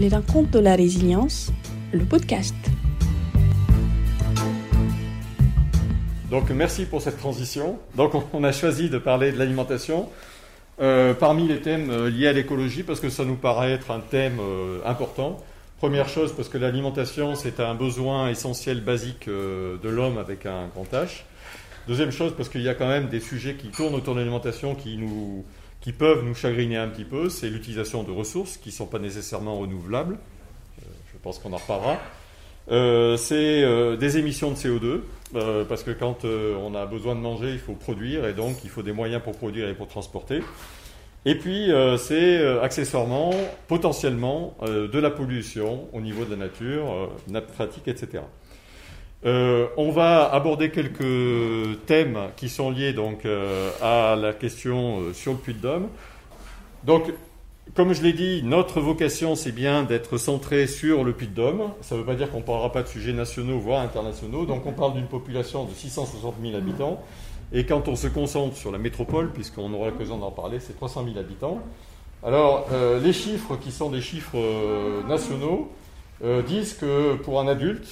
Les rencontres de la résilience, le podcast. Donc merci pour cette transition. Donc on a choisi de parler de l'alimentation euh, parmi les thèmes euh, liés à l'écologie parce que ça nous paraît être un thème euh, important. Première chose parce que l'alimentation c'est un besoin essentiel basique de l'homme avec un grand H. Deuxième chose parce qu'il y a quand même des sujets qui tournent autour de l'alimentation qui nous qui peuvent nous chagriner un petit peu, c'est l'utilisation de ressources qui ne sont pas nécessairement renouvelables. je pense qu'on en reparlera. c'est des émissions de CO2, euh, parce que quand euh, on a besoin de manger, il faut produire, et donc il faut des moyens pour produire et pour transporter. Et puis, euh, c'est accessoirement, potentiellement, de la pollution au niveau de la nature, nappe pratique, etc. on va aborder quelques thèmes qui sont liés donc à la question sur le puits de Dôme. Donc, comme je l'ai dit, notre vocation, c'est bien d'être centré sur le Puy-de-Dôme. Ça ne veut pas dire qu'on ne parlera pas de sujets nationaux, voire internationaux. Donc on parle d'une population de 660 000 habitants. Et quand on se concentre sur la métropole, puisqu'on aura l'occasion d'en parler, c'est 300 000 habitants. Alors, euh, les chiffres qui sont des chiffres euh, nationaux euh, disent que pour un adulte,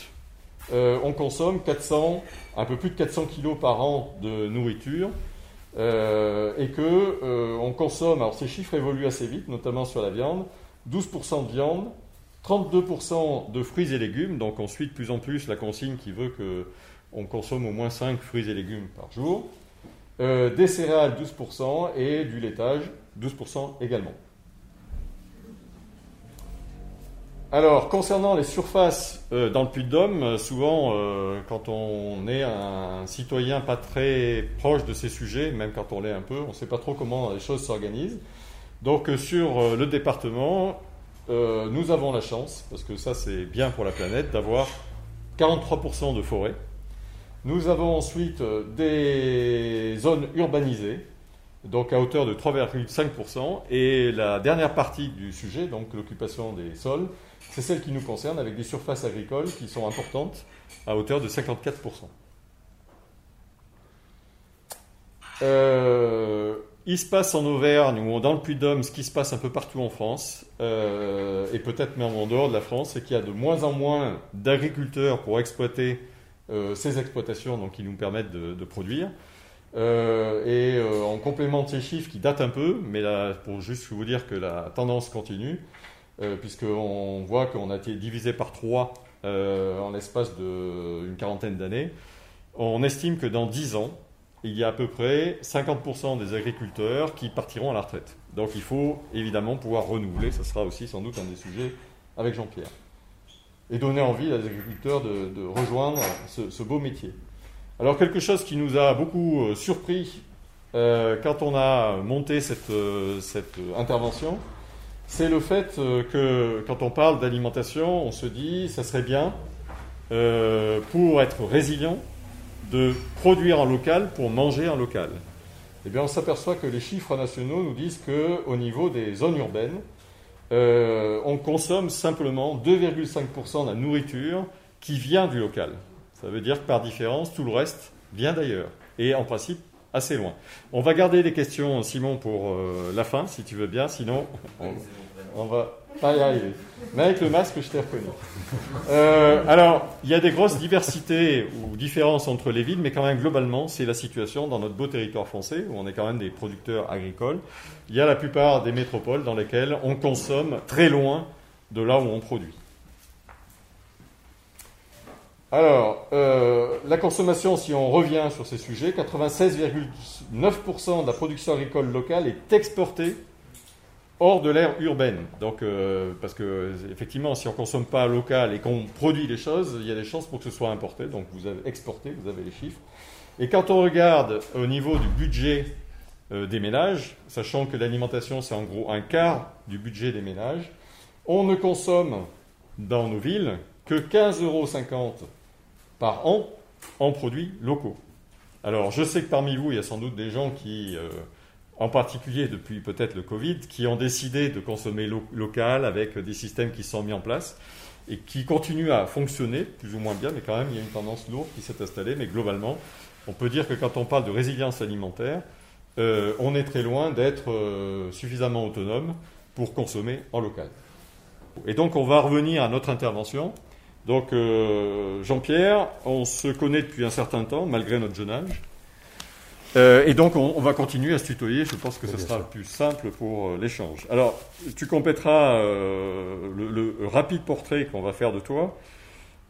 on consomme 400, un peu plus de 400 kilos par an de nourriture. Euh, et que euh, on consomme, alors ces chiffres évoluent assez vite, notamment sur la viande, 12% de viande, 32% de fruits et légumes, donc on suit de plus en plus la consigne qui veut qu'on consomme au moins 5 fruits et légumes par jour, euh, des céréales 12% et du laitage 12% également. Alors, concernant les surfaces euh, dans le Puy-de-Dôme, euh, souvent, euh, quand on est un citoyen pas très proche de ces sujets, même quand on l'est un peu, on ne sait pas trop comment les choses s'organisent. Donc, sur le département, nous avons la chance, parce que ça c'est bien pour la planète, d'avoir 43% de forêt. Nous avons ensuite des zones urbanisées, donc à hauteur de 3,5%. Et la dernière partie du sujet, donc l'occupation des sols, c'est celle qui nous concerne avec des surfaces agricoles qui sont importantes à hauteur de 54%. Euh, il se passe en Auvergne ou dans le Puy-de-Dôme ce qui se passe un peu partout en France, euh, et peut-être même en dehors de la France, c'est qu'il y a de moins en moins d'agriculteurs pour exploiter euh, ces exploitations donc, qui nous permettent de, produire. et en complément de ces chiffres qui datent un peu, mais pour juste vous dire que la tendance continue, puisqu'on voit qu'on a été divisé par trois euh, en l'espace d'une quarantaine d'années. On estime que dans 10 ans, il y a à peu près 50% des agriculteurs qui partiront à la retraite. Donc il faut évidemment pouvoir renouveler, ce sera aussi sans doute un des sujets avec Jean-Pierre. Et donner envie aux agriculteurs de, rejoindre ce, beau métier. Alors quelque chose qui nous a beaucoup euh, surpris quand on a monté cette intervention, c'est le fait euh, que quand on parle d'alimentation, on se dit ça serait bien euh, pour être résilient de produire en local pour manger en local. Eh bien, on s'aperçoit que les chiffres nationaux nous disent qu'au niveau des zones urbaines, euh, on consomme simplement 2,5% de la nourriture qui vient du local. Ça veut dire que par différence, tout le reste vient d'ailleurs. Et en principe, assez loin. On va garder des questions, Simon, pour la fin, si tu veux bien. Sinon, on va pas y arriver. Mais avec le masque, je t'ai reconnu. Euh, alors, il y a des grosses diversités ou différences entre les villes, mais quand même, globalement, c'est la situation dans notre beau territoire français, où on est quand même des producteurs agricoles. Il y a la plupart des métropoles dans lesquelles on consomme très loin de là où on produit. Alors, euh, la consommation, si on revient sur ces sujets, 96,9% de la production agricole locale est exportée hors de l'ère urbaine. Donc, euh, parce que effectivement, si on consomme pas local et qu'on produit les choses, il y a des chances pour que ce soit importé. Donc, vous avez exporté, vous avez les chiffres. Et quand on regarde au niveau du budget euh, des ménages, sachant que l'alimentation c'est en gros un quart du budget des ménages, on ne consomme dans nos villes que 15,50 euros par an en produits locaux. Alors, je sais que parmi vous, il y a sans doute des gens qui euh, en particulier depuis peut-être le Covid, qui ont décidé de consommer local avec des systèmes qui sont mis en place et qui continuent à fonctionner plus ou moins bien, mais quand même il y a une tendance lourde qui s'est installée. Mais globalement, on peut dire que quand on parle de résilience alimentaire, euh, on est très loin d'être euh, suffisamment autonome pour consommer en local. Et donc on va revenir à notre intervention. Donc euh, Jean-Pierre, on se connaît depuis un certain temps, malgré notre jeune âge. Euh, et donc on, va continuer à se tutoyer, je pense que ce sera plus simple pour euh, l'échange. Alors, tu compléteras le, le, rapide portrait qu'on va faire de toi.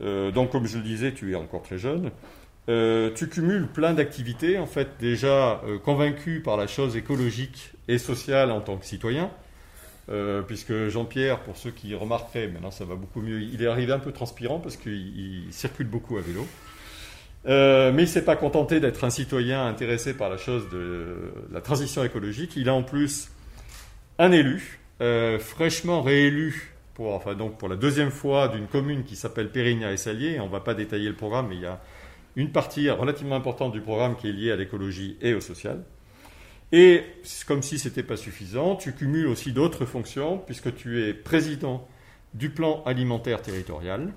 donc comme je le disais, tu es encore très jeune. tu cumules plein d'activités, en fait déjà convaincu par la chose écologique et sociale en tant que citoyen. Euh, puisque Jean-Pierre, pour ceux qui remarqueraient, maintenant ça va beaucoup mieux, il est arrivé un peu transpirant parce qu'il circule beaucoup à vélo. Euh, mais il ne s'est pas contenté d'être un citoyen intéressé par la chose de la transition écologique. Il a en plus un élu, euh, fraîchement réélu pour, enfin donc pour la deuxième fois d'une commune qui s'appelle Périgna et Salier. On ne va pas détailler le programme, mais il y a une partie relativement importante du programme qui est liée à l'écologie et au social. Et comme si ce n'était pas suffisant, tu cumules aussi d'autres fonctions, puisque tu es président du plan alimentaire territorial,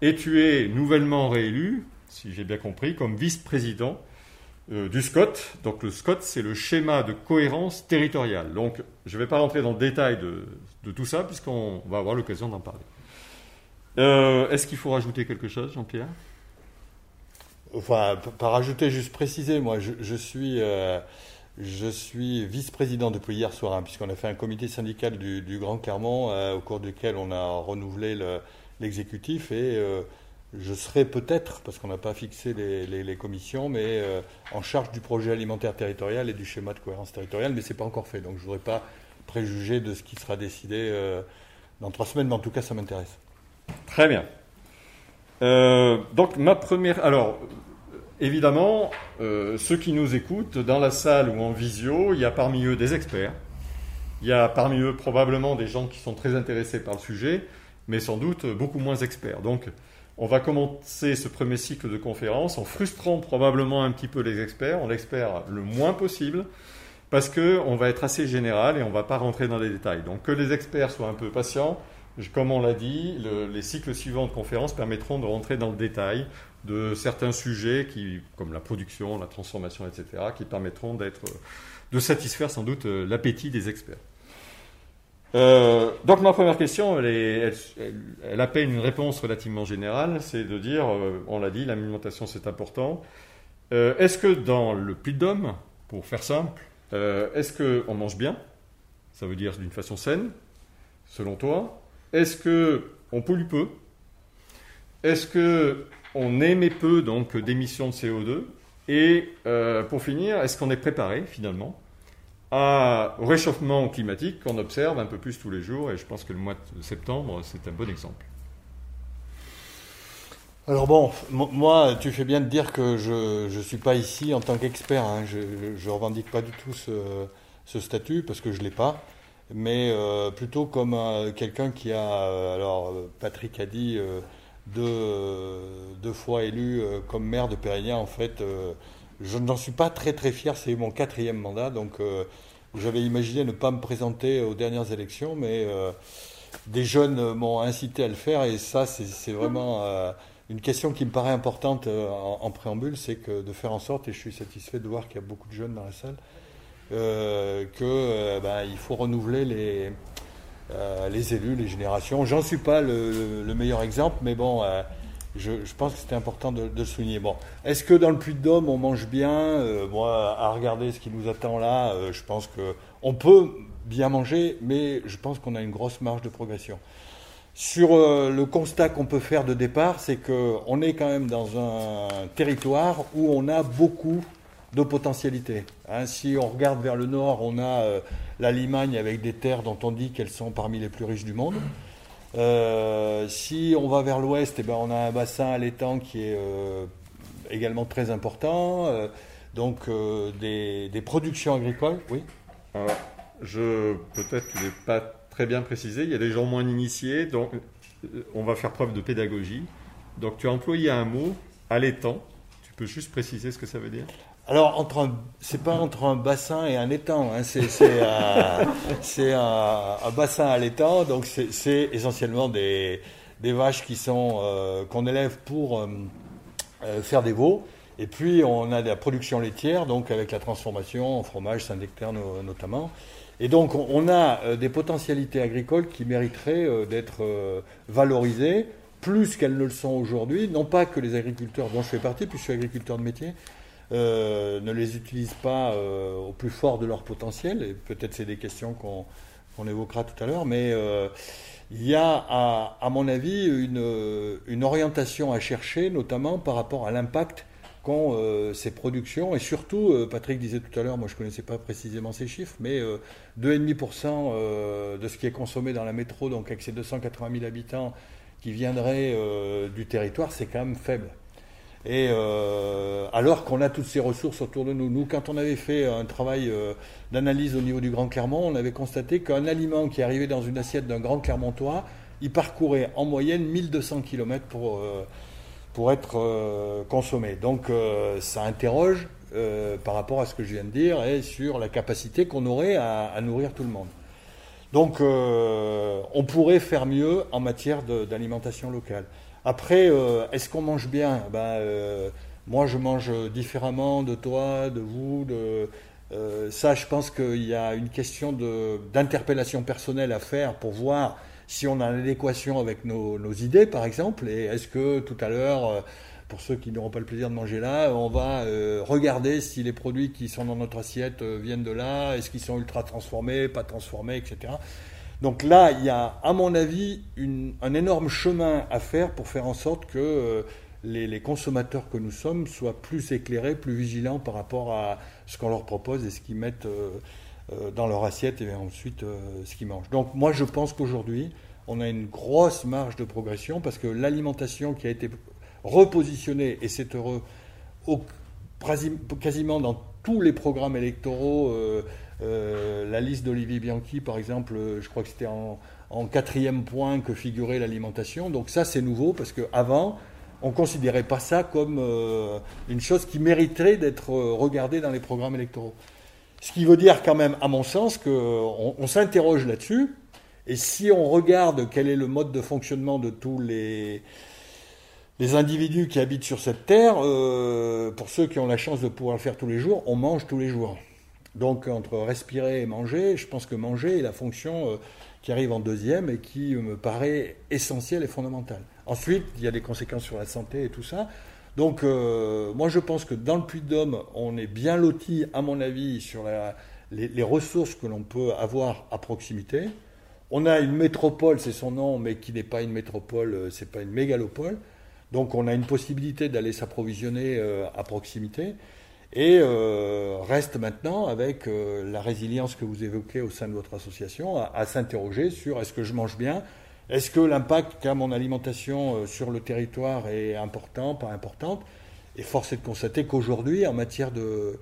et tu es nouvellement réélu, si j'ai bien compris, comme vice-président euh, du SCOT. Donc le SCOT, c'est le schéma de cohérence territoriale. Donc je ne vais pas rentrer dans le détail de, tout ça, puisqu'on va avoir l'occasion d'en parler. Euh, est-ce qu'il faut rajouter quelque chose, Jean-Pierre? Enfin, pas rajouter, juste préciser, moi, je, suis... Euh, je suis vice-président depuis hier soir, hein, puisqu'on a fait un comité syndical du, Grand Clermont, euh, au cours duquel on a renouvelé l'exécutif. et euh, je serai peut-être, parce qu'on n'a pas fixé les, commissions, mais euh, en charge du projet alimentaire territorial et du schéma de cohérence territoriale, mais ce n'est pas encore fait. Donc je ne voudrais pas préjuger de ce qui sera décidé dans trois semaines, mais en tout cas, ça m'intéresse. Très bien. donc ma première... Alors, Évidemment, euh, ceux qui nous écoutent, dans la salle ou en visio, il y a parmi eux des experts. Il y a parmi eux probablement des gens qui sont très intéressés par le sujet, mais sans doute beaucoup moins experts. Donc, on va commencer ce premier cycle de conférences en frustrant probablement un petit peu les experts. On l'espère le moins possible, parce qu'on va être assez général et on ne va pas rentrer dans les détails. Donc, que les experts soient un peu patients. Comme on l'a dit, les cycles suivants de conférences permettront de rentrer dans le détail de certains sujets qui, comme la production, la transformation, etc., qui permettront d'être, de satisfaire sans doute euh, l'appétit des experts. Euh, donc ma première question, elle, elle, appelle une réponse relativement générale, c'est de dire, euh, on l'a dit, l'alimentation c'est important. est-ce que dans le de pour faire simple, est-ce qu'on mange bien? Ça veut dire d'une façon saine, selon toi? Est-ce qu'on pollue peu? Est-ce que on émet peu donc d'émissions de CO2. Et euh, pour finir, est-ce qu'on est préparé finalement au réchauffement climatique qu'on observe un peu plus tous les jours? Et je pense que le mois de septembre, c'est un bon exemple. Alors bon, moi, tu fais bien de dire que je ne suis pas ici en tant qu'expert. Hein. Je ne revendique pas du tout ce, statut parce que je ne l'ai pas. Mais euh, plutôt comme euh, quelqu'un qui a, alors Patrick a dit, deux, fois élu euh, comme maire de Pérignan, en fait, euh, je n'en suis pas très très fier. C'est mon quatrième mandat, donc euh, j'avais imaginé ne pas me présenter aux dernières élections, mais des jeunes m'ont incité à le faire, et ça, c'est vraiment une question qui me paraît importante en, préambule, c'est que de faire en sorte, et je suis satisfait de voir qu'il y a beaucoup de jeunes dans la salle, qu'il ben, faut renouveler les euh, les élus, les générations. J'en suis pas le, meilleur exemple, mais bon, euh, je, pense que c'était important de, le souligner. Bon, est-ce que dans le Puy-de-Dôme on mange bien? Euh, Moi, à regarder ce qui nous attend là, je pense que on peut bien manger, mais je pense qu'on a une grosse marge de progression. Sur le constat qu'on peut faire de départ, c'est qu'on est quand même dans un territoire où on a beaucoup de potentialités. Hein, si on regarde vers le nord, on a euh, la Limagne avec des terres dont on dit qu'elles sont parmi les plus riches du monde. Euh, si on va vers l'ouest, eh ben, on a un bassin à l'étang qui est euh, également très important. donc des, productions agricoles, oui. Peut-être tu n'es pas très bien précisé. Il y a des gens moins initiés, donc on va faire preuve de pédagogie. Donc tu as employé un mot à l'étang. Tu peux juste préciser ce que ça veut dire? Alors, entre c'est pas entre un bassin et un étang, hein, c'est, un, bassin à l'étang, donc c'est, essentiellement des, vaches qui sont euh, qu'on élève pour euh, euh, faire des veaux. Et puis on a de la production laitière, donc avec la transformation en fromage Saint-Nectaire notamment. Et donc, on a des potentialités agricoles qui mériteraient d'être valorisées plus qu'elles ne le sont aujourd'hui. Non pas que les agriculteurs dont je fais partie, puisque je suis agriculteur de métier, ne les utilisent pas au plus fort de leur potentiel. Et peut-être c'est des questions qu'on évoquera tout à l'heure, mais il y a, à, mon avis, une, orientation à chercher, notamment par rapport à l'impact qu'ont euh, ces productions. Et surtout, euh, Patrick disait tout à l'heure, moi je ne connaissais pas précisément ces chiffres, mais 2,5% euh, de ce qui est consommé dans la métro, donc avec ces 280 000 habitants qui viendraient du territoire, c'est quand même faible. Et euh, alors qu'on a toutes ces ressources autour de nous. Nous, quand on avait fait un travail euh, d'analyse au niveau du Grand Clermont, on avait constaté qu'un aliment qui arrivait dans une assiette d'un Grand Clermontois, il parcourait en moyenne 1200 km pour, euh, pour être consommé. Donc ça interroge par rapport à ce que je viens de dire et sur la capacité qu'on aurait à, à, nourrir tout le monde. Donc on pourrait faire mieux en matière d'alimentation locale. Après, euh, est-ce qu'on mange bien? Ben, euh, Moi, je mange différemment de toi, de vous. De, euh, ça, je pense qu'il y a une question d'interpellation personnelle à faire pour voir si on a l'adéquation avec nos, idées, par exemple. Et est-ce que tout à l'heure, pour ceux qui n'auront pas le plaisir de manger là, on va regarder si les produits qui sont dans notre assiette viennent de là, est-ce qu'ils sont ultra transformés, pas transformés, etc. Donc là, il y a, à mon avis, un énorme chemin à faire pour faire en sorte que euh, les, consommateurs que nous sommes soient plus éclairés, plus vigilants par rapport à ce qu'on leur propose et ce qu'ils mettent euh, euh, dans leur assiette et ensuite ce qu'ils mangent. Donc moi, je pense qu'aujourd'hui, on a une grosse marge de progression parce que l'alimentation qui a été repositionnée, et c'est heureux, quasiment dans tous les programmes électoraux, la liste d'Olivier Bianchi, par exemple, je crois que c'était en, quatrième point que figurait l'alimentation. Donc ça, c'est nouveau parce qu'avant, on ne considérait pas ça comme euh, une chose qui mériterait d'être euh, regardée dans les programmes électoraux. Ce qui veut dire quand même, à mon sens, qu'on on, s'interroge là-dessus. Et si on regarde quel est le mode de fonctionnement de tous les individus qui habitent sur cette terre, pour ceux qui ont la chance de pouvoir le faire tous les jours, on mange tous les jours. Donc entre respirer et manger, je pense que manger est la fonction euh, qui arrive en deuxième et qui me paraît essentielle et fondamentale. Ensuite, il y a des conséquences sur la santé et tout ça. Donc euh, moi je pense que dans le Puy-de-Dôme, on est bien loti, à mon avis, sur les, ressources que l'on peut avoir à proximité. On a une métropole, c'est son nom, mais qui n'est pas une métropole, euh, c'est pas une mégalopole. Donc on a une possibilité d'aller s'approvisionner à proximité. Et euh, reste maintenant, avec euh, la résilience que vous évoquez au sein de votre association, à, s'interroger sur est-ce que je mange bien? Est-ce que l'impact qu'a mon alimentation euh, sur le territoire est important, pas importante? Et force est de constater qu'aujourd'hui, en matière de,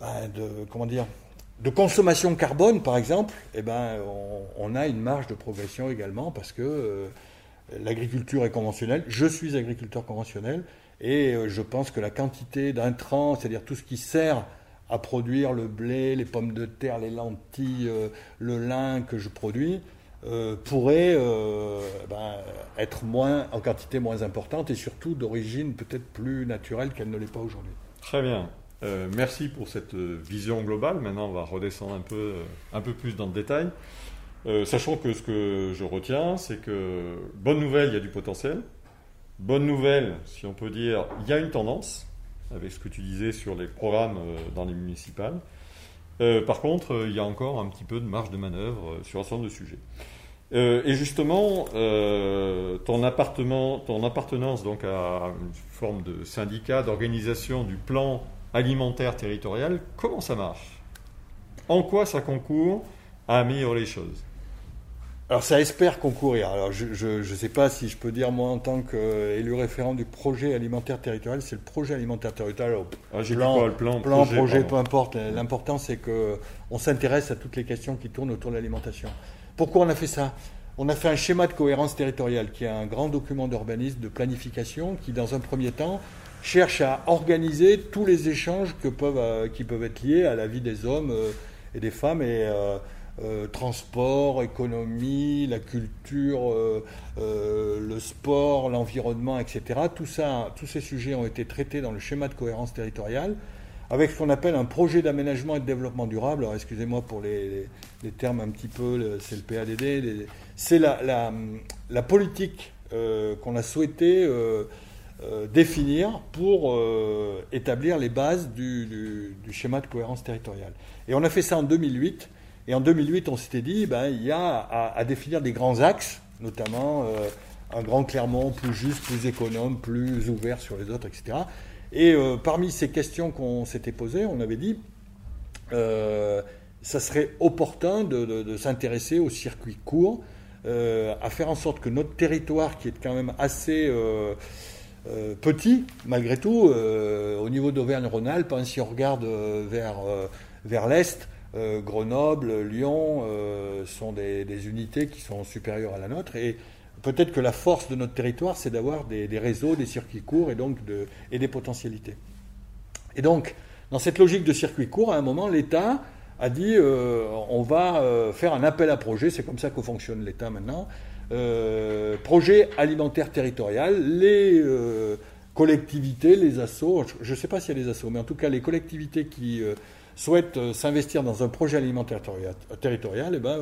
ben, comment dire, de consommation carbone, par exemple, eh ben, on, a une marge de progression également parce que l'agriculture est conventionnelle. Je suis agriculteur conventionnel et euh, je pense que la quantité d'intrants, c'est-à-dire tout ce qui sert à produire le blé, les pommes de terre, les lentilles, euh, le lin que je produis, euh, pourrait ben, être moins, en quantité moins importante et surtout d'origine peut-être plus naturelle qu'elle ne l'est pas aujourd'hui. Très bien. merci pour cette vision globale. Maintenant, on va redescendre un peu, un peu plus dans le détail. sachant que ce que je retiens, c'est que, bonne nouvelle, il y a du potentiel. Bonne nouvelle, si on peut dire, il y a une tendance, avec ce que tu disais sur les programmes euh, dans les municipales. Euh, par contre, euh, il y a encore un petit peu de marge de manœuvre sur un certain nombre de sujets. et justement, ton, appartenance donc à une forme de syndicat d'organisation du plan alimentaire territorial, comment ça marche? En quoi ça concourt à améliorer les choses? Alors ça espère concourir. Alors je ne sais pas si je peux dire moi en tant qu'élu référent du projet alimentaire territorial, c'est le projet alimentaire territorial. Ah, plan, le plan, plan, projet, peu importe. L'important c'est que on s'intéresse à toutes les questions qui tournent autour de l'alimentation. Pourquoi on a fait ça? On a fait un schéma de cohérence territoriale qui est un grand document d'urbanisme, de planification, qui dans un premier temps cherche à organiser tous les échanges que peuvent, euh, qui peuvent être liés à la vie des hommes euh, et des femmes et euh, transport, économie, la culture, euh, euh, le sport, l'environnement, etc. Tout ça, tous ces sujets ont été traités dans le schéma de cohérence territoriale avec ce qu'on appelle un projet d'aménagement et de développement durable. Alors excusez-moi pour les, termes un petit peu, c'est le PADD, c'est la, politique qu'on a souhaité définir pour établir les bases du, schéma de cohérence territoriale. Et on a fait ça en 2008. Et en 2008, on s'était dit, ben, il y a à, définir des grands axes, notamment un grand Clermont plus juste, plus économe, plus ouvert sur les autres, etc. Et euh, parmi ces questions qu'on s'était posées, on avait dit, euh, ça serait opportun de, s'intéresser au circuit court, euh, à faire en sorte que notre territoire, qui est quand même assez petit, malgré tout, au niveau d'Auvergne-Rhône-Alpes, hein, si on regarde vers, vers l'Est, Grenoble, Lyon sont des, unités qui sont supérieures à la nôtre. Et peut-être que la force de notre territoire, c'est d'avoir des, réseaux, des circuits courts et donc de, et des potentialités. Et donc, dans cette logique de circuit court, à un moment, l'État a dit euh, on va euh, faire un appel à projet, c'est comme ça que fonctionne l'État maintenant. Euh, projet alimentaire territorial, les collectivités, les assos, je ne sais pas s'il y a des assos, mais en tout cas les collectivités qui souhaitent s'investir dans un projet alimentaire territorial, eh ben,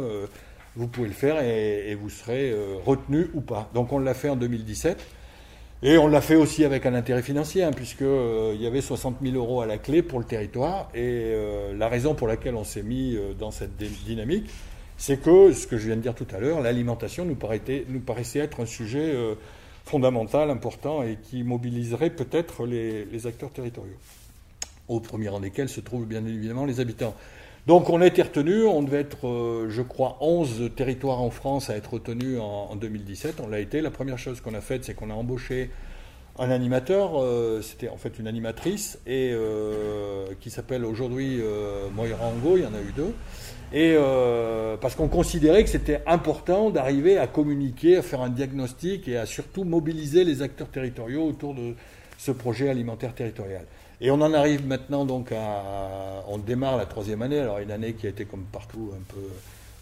vous pouvez le faire et, vous serez euh, retenu ou pas. Donc on l'a fait en 2017. Et on l'a fait aussi avec un intérêt financier, hein, puisqu'il euh, y avait 60 000 euros à la clé pour le territoire. Et euh, la raison pour laquelle on s'est mis dans cette dynamique, c'est que, ce que je viens de dire tout à l'heure, l'alimentation nous, paraissait être un sujet fondamental, important, et qui mobiliserait peut-être les acteurs territoriaux, au premier rang desquels se trouvent bien évidemment les habitants. Donc on a été retenu, on devait être, euh, je crois, 11 territoires en France à être retenus en, 2017. On l'a été. La première chose qu'on a faite, c'est qu'on a embauché un animateur, euh, c'était en fait une animatrice, et euh, qui s'appelle aujourd'hui Moira Ango, il y en a eu deux. Et parce qu'on considérait que c'était important d'arriver à communiquer, à faire un diagnostic et à surtout mobiliser les acteurs territoriaux autour de ce projet alimentaire territorial. Et on en arrive maintenant donc à. On démarre la troisième année, alors une année qui a été comme partout un peu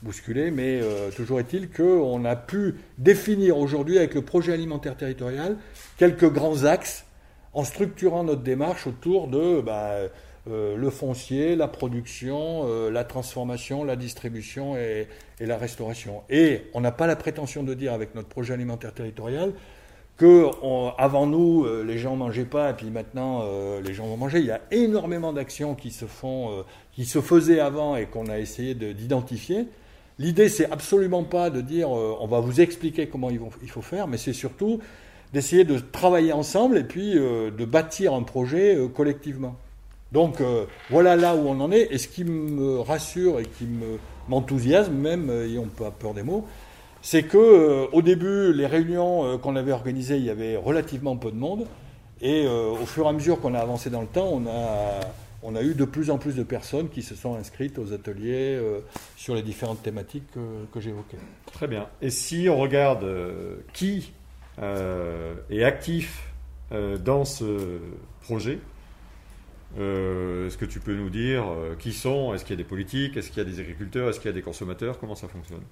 bousculée, mais euh, toujours est-il qu'on a pu définir aujourd'hui avec le projet alimentaire territorial quelques grands axes en structurant notre démarche autour de bah, euh, le foncier, la production, euh, la transformation, la distribution et, et la restauration. Et on n'a pas la prétention de dire avec notre projet alimentaire territorial que avant nous, euh, les gens mangeaient pas, et puis maintenant, euh, les gens vont manger. Il y a énormément d'actions qui se font, euh, qui se faisaient avant et qu'on a essayé d'identifier. L'idée, c'est absolument pas de dire on va vous expliquer comment il faut faire, mais c'est surtout d'essayer de travailler ensemble et puis de bâtir un projet collectivement. Donc voilà là où on en est. Et ce qui me rassure et qui m'enthousiasme, même ayant pas peur des mots, c'est que euh, au début, les réunions euh, qu'on avait organisées, il y avait relativement peu de monde, et euh, au fur et à mesure qu'on a avancé dans le temps, on a, on a eu de plus en plus de personnes qui se sont inscrites aux ateliers sur les différentes thématiques que, j'évoquais. Très bien. Et si on regarde qui est actif dans ce projet, est-ce que tu peux nous dire qui sont? Est-ce qu'il y a des politiques? Est-ce qu'il y a des agriculteurs? Est-ce qu'il y a des consommateurs? Comment ça fonctionne?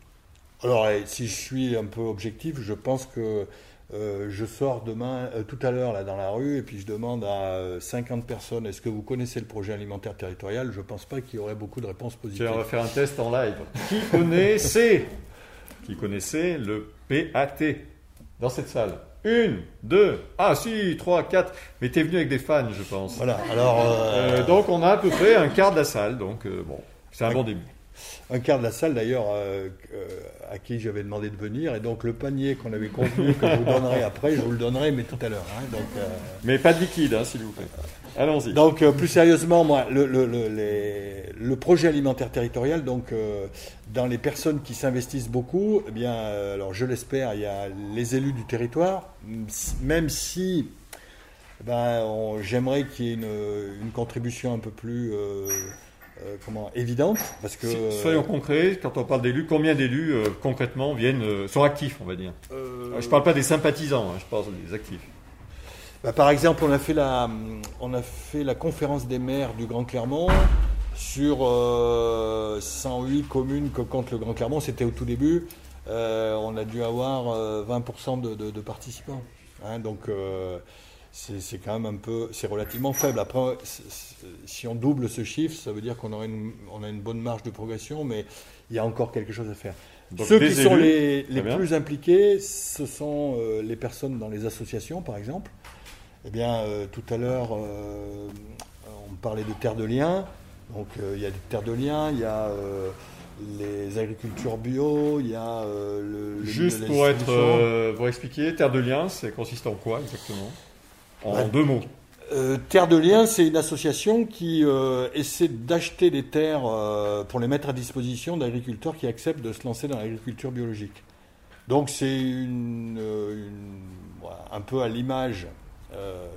Alors, si je suis un peu objectif, je pense que euh, je sors demain, euh, tout à l'heure, là, dans la rue, et puis je demande à 50 euh, personnes est-ce que vous connaissez le projet alimentaire territorial? Je ne pense pas qu'il y aurait beaucoup de réponses positives. on va faire un test en live. Qui connaissait? Qui connaissait le PAT dans cette salle une, deux, ah si, trois, quatre. Mais tu es venu avec des fans, je pense. Voilà. Alors, donc on a à peu près un quart de la salle. Donc bon, c'est un bon début un quart de la salle d'ailleurs euh, euh, à qui j'avais demandé de venir et donc le panier qu'on avait convenu que je vous donnerai après, je vous le donnerai mais tout à l'heure. Hein, euh, mais pas de liquide hein, s'il vous plaît. Allons-y. Donc plus sérieusement, moi, le, le, projet alimentaire territorial, donc dans les personnes qui s'investissent beaucoup, eh bien, alors je l'espère, il y a les élus du territoire, même si ben, j'aimerais qu'il y ait une, une, contribution un peu plus euh, comment, évidente. Parce que, soyons concrets, quand on parle d'élus, combien d'élus euh, concrètement viennent, euh, sont actifs, on va dire? Je ne parle pas des sympathisants, hein, je parle des actifs. Bah, par exemple, on a, fait la, on a fait la conférence des maires du Grand Clermont sur 108 communes que compte le Grand Clermont. C'était au tout début. on a dû avoir 20% de, participants. Hein, donc c'est quand même un peu, c'est relativement faible. Après, si on double ce chiffre, ça veut dire qu'on une, on a une bonne marge de progression, mais il y a encore quelque chose à faire. Ceux qui sont les, les plus impliqués, ce sont euh, les personnes dans les associations, par exemple. Eh bien, euh, tout à l'heure, euh, on parlait de terres de liens. Donc, il y a des terres de liens, il y a les agricultures bio, il y a le, Juste pour être, pour expliquer, terre de liens, c'est consiste en quoi exactement? En deux mots. Euh, Terre de Liens, c'est une association qui euh, essaie d'acheter des terres euh, pour les mettre à disposition d'agriculteurs qui acceptent de se lancer dans l'agriculture biologique. Donc c'est une, un peu à l'image,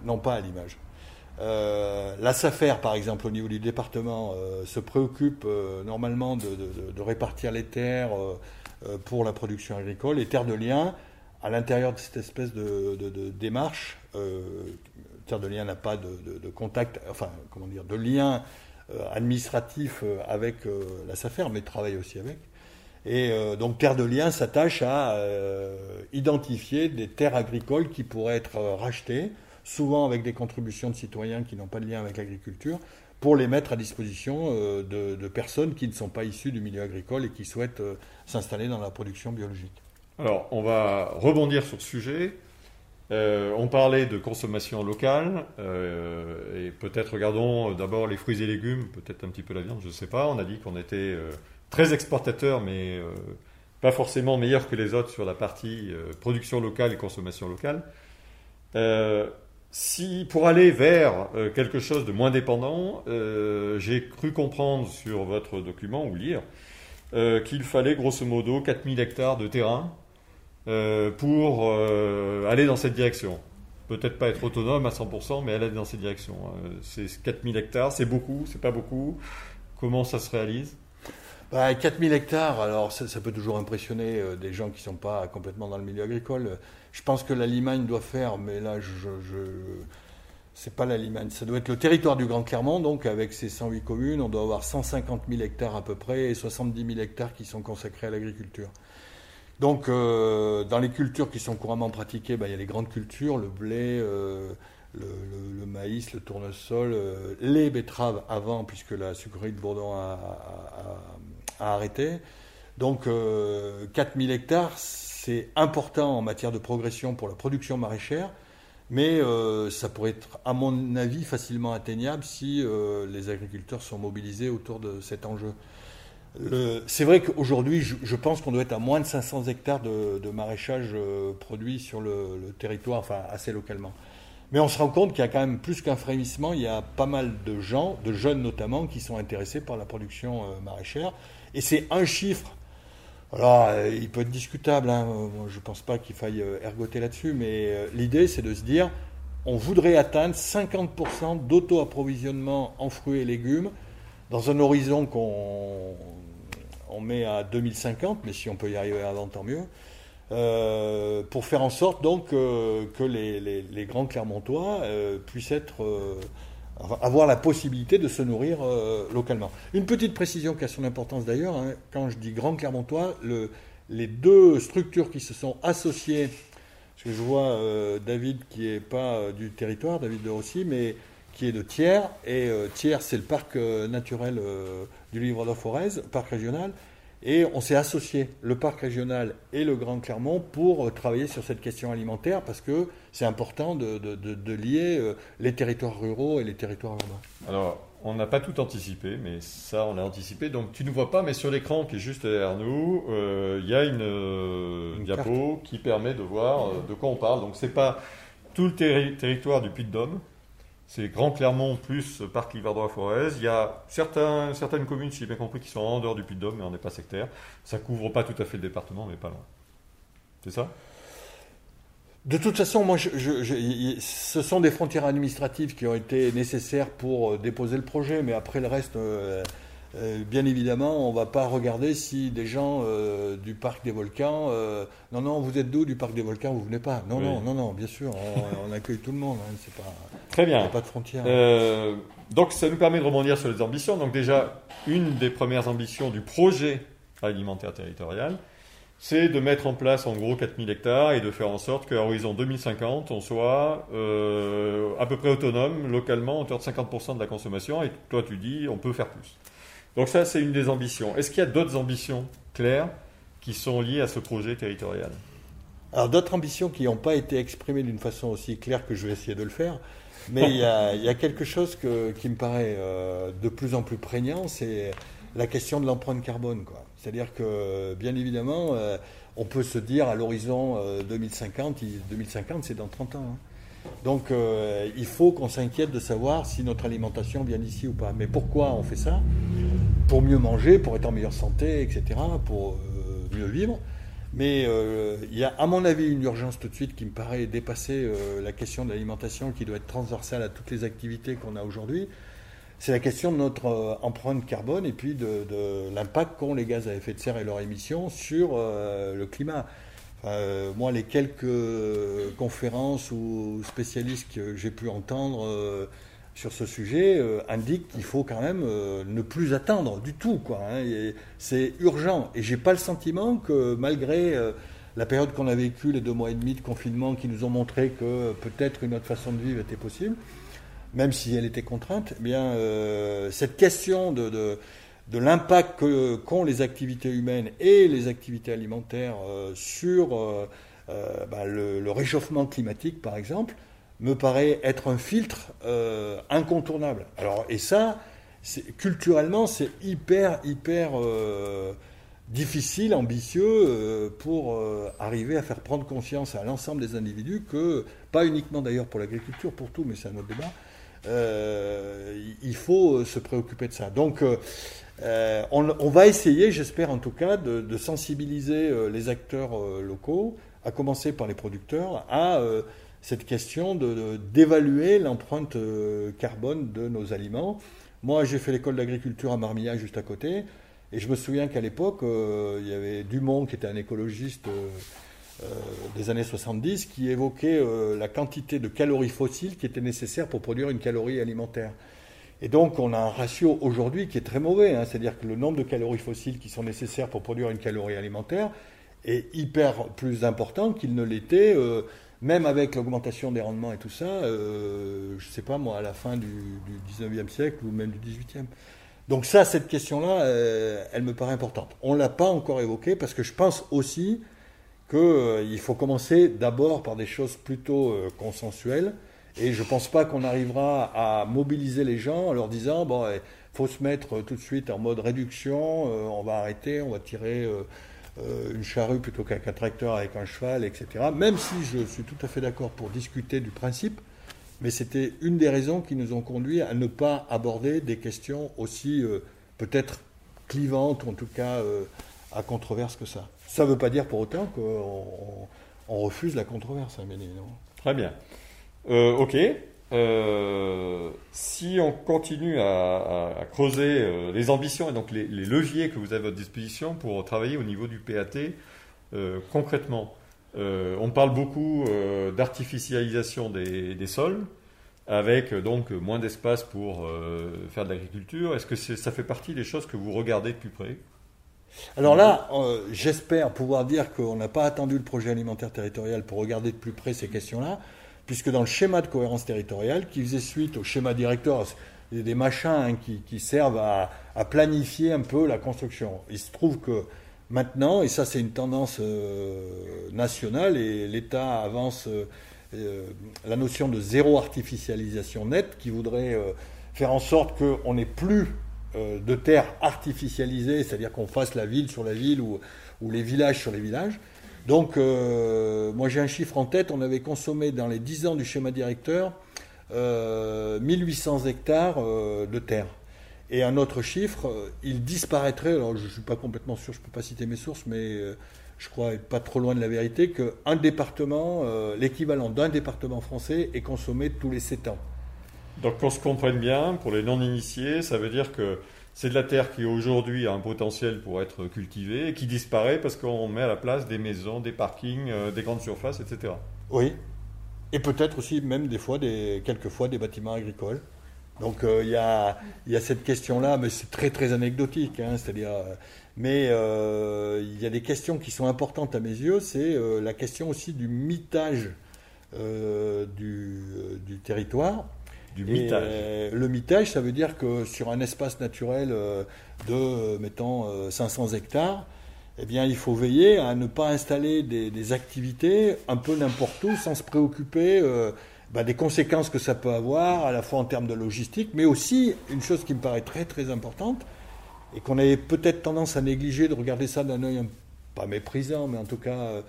non pas à l'image. la SAFER, par exemple, au niveau du département, se préoccupe normalement de, de, répartir les terres pour la production agricole. Et Terre de Liens, à l'intérieur de cette espèce de, démarche, Terre de Liens n'a pas de, contact, enfin, comment dire, de lien euh, administratif euh, avec euh, la SAFER, mais travaille aussi avec. Et donc Terre de Liens s'attache à identifier des terres agricoles qui pourraient être rachetées, souvent avec des contributions de citoyens qui n'ont pas de lien avec l'agriculture, pour les mettre à disposition de, personnes qui ne sont pas issues du milieu agricole et qui souhaitent s'installer dans la production biologique. Alors, on va rebondir sur ce sujet. Euh, on parlait de consommation locale, euh, et peut-être regardons d'abord les fruits et légumes, peut-être un petit peu la viande, je ne sais pas. On a dit qu'on était euh, très exportateur, mais pas forcément meilleur que les autres sur la partie production locale et consommation locale. si pour aller vers quelque chose de moins dépendant, j'ai cru comprendre sur votre document ou lire qu'il fallait grosso modo 4000 hectares de terrain euh, pour euh, aller dans cette direction. Peut-être pas être autonome à 100%, mais aller dans cette direction. Hein. C'est 4000 hectares, c'est beaucoup, c'est pas beaucoup. Comment ça se réalise? Bah, 4000 hectares, alors ça, peut toujours impressionner euh, des gens qui ne sont pas complètement dans le milieu agricole. Je pense que la Limagne doit faire, mais là, c'est pas la Limagne, ça doit être le territoire du Grand Clermont, donc avec ses 108 communes, on doit avoir 150 000 hectares à peu près et 70 000 hectares qui sont consacrés à l'agriculture. Donc, euh, dans les cultures qui sont couramment pratiquées, bah, il y a les grandes cultures, le blé, euh, le, maïs, le tournesol, euh, les betteraves avant, puisque la sucrerie de Bourdon a, arrêté. Donc, 4000 hectares, c'est important en matière de progression pour la production maraîchère, mais ça pourrait être, à mon avis, facilement atteignable si les agriculteurs sont mobilisés autour de cet enjeu. C'est vrai qu'aujourd'hui, je, pense qu'on doit être à moins de 500 hectares de, maraîchage euh, produit sur le, territoire, enfin assez localement. Mais on se rend compte qu'il y a quand même plus qu'un frémissement, il y a pas mal de gens, de jeunes notamment, qui sont intéressés par la production euh, maraîchère. Et c'est un chiffre. Alors, euh, il peut être discutable, hein. je ne pense pas qu'il faille ergoter là-dessus, mais l'idée c'est de se dire, on voudrait atteindre 50% d'auto-approvisionnement en fruits et légumes dans un horizon qu'on on met à 2050, mais si on peut y arriver avant, tant mieux. Euh, pour faire en sorte donc euh, que les, grands Clermontois euh, puissent être, avoir la possibilité de se nourrir localement. Une petite précision qui a son importance d'ailleurs, hein, quand je dis grands Clermontois, le, les deux structures qui se sont associées, parce que je vois David qui n'est pas du territoire, David de Rossi, mais qui est de Thiers, et Thiers c'est le parc naturel du livre de Forez, parc régional. Et on s'est associé, le parc régional et le Grand Clermont, pour euh, travailler sur cette question alimentaire parce que c'est important de, de, lier euh, les territoires ruraux et les territoires urbains. Alors, on n'a pas tout anticipé, mais ça, on l'a anticipé. Donc, tu ne vois pas, mais sur l'écran qui est juste derrière nous, euh, il y a une, diapo qui permet de voir de quoi on parle. Donc, c'est pas tout le territoire du Puy-de-Dôme, c'est Grand Clermont plus Parc Livardrois-Forez. Il y a certaines communes, si j'ai bien compris, qui sont en dehors du Puy-de-Dôme, mais on n'est pas sectaire. Ça couvre pas tout à fait le département, mais pas loin. C'est ça? De toute façon, moi, ce sont des frontières administratives qui ont été nécessaires pour euh, déposer le projet, mais après le reste, euh, bien évidemment, on ne va pas regarder si des gens euh, du parc des volcans. Euh, non, non, vous êtes d'où du parc des volcans Vous venez pas Non, non, non, non, bien sûr, on, accueille tout le monde. Hein, c'est pas, Très bien. pas de frontières. donc, ça nous permet de rebondir sur les ambitions. Donc, déjà, une des premières ambitions du projet alimentaire territorial, c'est de mettre en place en gros 4000 hectares et de faire en sorte qu'à horizon 2050, on soit euh, à peu près autonome localement en hauteur de 50% de la consommation. Et toi, tu dis, on peut faire plus. Donc ça, c'est une des ambitions. Est-ce qu'il y a d'autres ambitions claires qui sont liées à ce projet territorial? Alors d'autres ambitions qui n'ont pas été exprimées d'une façon aussi claire que je vais essayer de le faire. Mais il y, a, quelque chose qui me paraît euh, de plus en plus prégnant, c'est la question de l'empreinte carbone. C'est-à-dire que, bien évidemment, euh, on peut se dire à l'horizon 2050, euh, 2050 c'est dans 30 ans. Hein. Donc il faut qu'on s'inquiète de savoir si notre alimentation vient d'ici ou pas. Mais pourquoi on fait ça? Pour mieux manger, pour être en meilleure santé, etc., pour mieux vivre. Mais euh, il y a, à mon avis, une urgence tout de suite qui me paraît dépasser euh, la question de l'alimentation, qui doit être transversale à toutes les activités qu'on a aujourd'hui. C'est la question de notre euh, empreinte carbone et puis de, l'impact qu'ont les gaz à effet de serre et leurs émissions sur le climat. Moi, les quelques conférences ou spécialistes que j'ai pu entendre sur ce sujet euh, indique qu'il faut quand même euh, ne plus attendre du tout. Quoi, hein, c'est urgent. Et j'ai pas le sentiment que malgré euh, la période qu'on a vécue, les deux mois et demi de confinement qui nous ont montré que peut-être une autre façon de vivre était possible, même si elle était contrainte, eh bien cette question de, l'impact qu'ont les activités humaines et les activités alimentaires sur bah, le réchauffement climatique, par exemple, me paraît être un filtre euh, incontournable. Alors, et ça, culturellement, c'est hyper, hyper euh, difficile, ambitieux euh, pour arriver à faire prendre conscience à l'ensemble des individus que, pas uniquement d'ailleurs pour l'agriculture, pour tout, mais c'est un autre débat, il faut se préoccuper de ça. Donc, on, va essayer, j'espère en tout cas, de, de sensibiliser les acteurs locaux, à commencer par les producteurs, à cette question d'évaluer l'empreinte euh, carbone de nos aliments. Moi, j'ai fait l'école d'agriculture à Marmilla, juste à côté, et je me souviens qu'à l'époque, euh, il y avait Dumont, qui était un écologiste euh, des années 70, qui évoquait la quantité de calories fossiles qui était nécessaire pour produire une calorie alimentaire. Et donc, on a un ratio aujourd'hui qui est très mauvais, hein. c'est-à-dire que le nombre de calories fossiles qui sont nécessaires pour produire une calorie alimentaire est hyper plus important qu'il ne l'était même avec l'augmentation des rendements et tout ça, euh, je ne sais pas moi, à la fin du, 19e siècle ou même du 18e. Donc ça, cette question-là, euh, elle me paraît importante. On ne l'a pas encore évoquée parce que je pense aussi qu'il euh, faut commencer d'abord par des choses plutôt consensuelles. Et je ne pense pas qu'on arrivera à mobiliser les gens en leur disant, bon, il faut se mettre tout de suite en mode réduction, on va arrêter, on va tirer euh, une charrue plutôt qu'un tracteur avec un cheval, etc. Même si je suis tout à fait d'accord pour discuter du principe, mais c'était une des raisons qui nous ont conduit à ne pas aborder des questions aussi euh, peut-être clivantes, en tout cas euh, à controverse que ça. Ça ne veut pas dire pour autant qu'on refuse la controverse, hein, non? Très bien. Ok. Euh, si on continue à, creuser euh, les ambitions et donc les, leviers que vous avez à votre disposition pour travailler au niveau du PAT euh, concrètement, on parle beaucoup d'artificialisation des, sols avec donc moins d'espace pour faire de l'agriculture. Est-ce que ça fait partie des choses que vous regardez de plus près? Alors là, j'espère pouvoir dire qu'on n'a pas attendu le projet alimentaire territorial pour regarder de plus près ces questions-là puisque dans le schéma de cohérence territoriale, qui faisait suite au schéma directeur, des machins hein, qui, servent à, planifier un peu la construction. Il se trouve que maintenant, et ça c'est une tendance euh, nationale, et l'État avance euh, euh, la notion de zéro artificialisation nette, qui voudrait faire en sorte qu'on n'ait plus de terres artificialisées, c'est-à-dire qu'on fasse la ville sur la ville ou les villages sur les villages. Donc, euh, moi j'ai un chiffre en tête, on avait consommé dans les 10 ans du schéma directeur 1800 euh, hectares euh, de terre. Et un autre chiffre, il disparaîtrait, alors je ne suis pas complètement sûr, je ne peux pas citer mes sources, mais je crois être pas trop loin de la vérité, qu'un département, l'équivalent d'un département français est consommé tous les 7 ans. Donc qu'on se comprenne bien, pour les non-initiés, ça veut dire que c'est de la terre qui aujourd'hui a un potentiel pour être cultivée et qui disparaît parce qu'on met à la place des maisons, des parkings, euh, des grandes surfaces, etc. Oui. Et peut-être aussi même des fois, des, quelquefois, des bâtiments agricoles. Donc il y, a, y, a, cette question-là, mais c'est très très anecdotique, hein, c'est-à-dire, mais il y a des questions qui sont importantes à mes yeux, c'est la question aussi du mitage du, du, territoire. Du mitage. le mitage, ça veut dire que sur un espace naturel de, mettons, 500 hectares, eh bien, il faut veiller à ne pas installer des, activités un peu n'importe où sans se préoccuper euh, bah, des conséquences que ça peut avoir, à la fois en termes de logistique, mais aussi une chose qui me paraît très très importante et qu'on avait peut-être tendance à négliger, de regarder ça d'un œil pas méprisant, mais en tout cas, euh,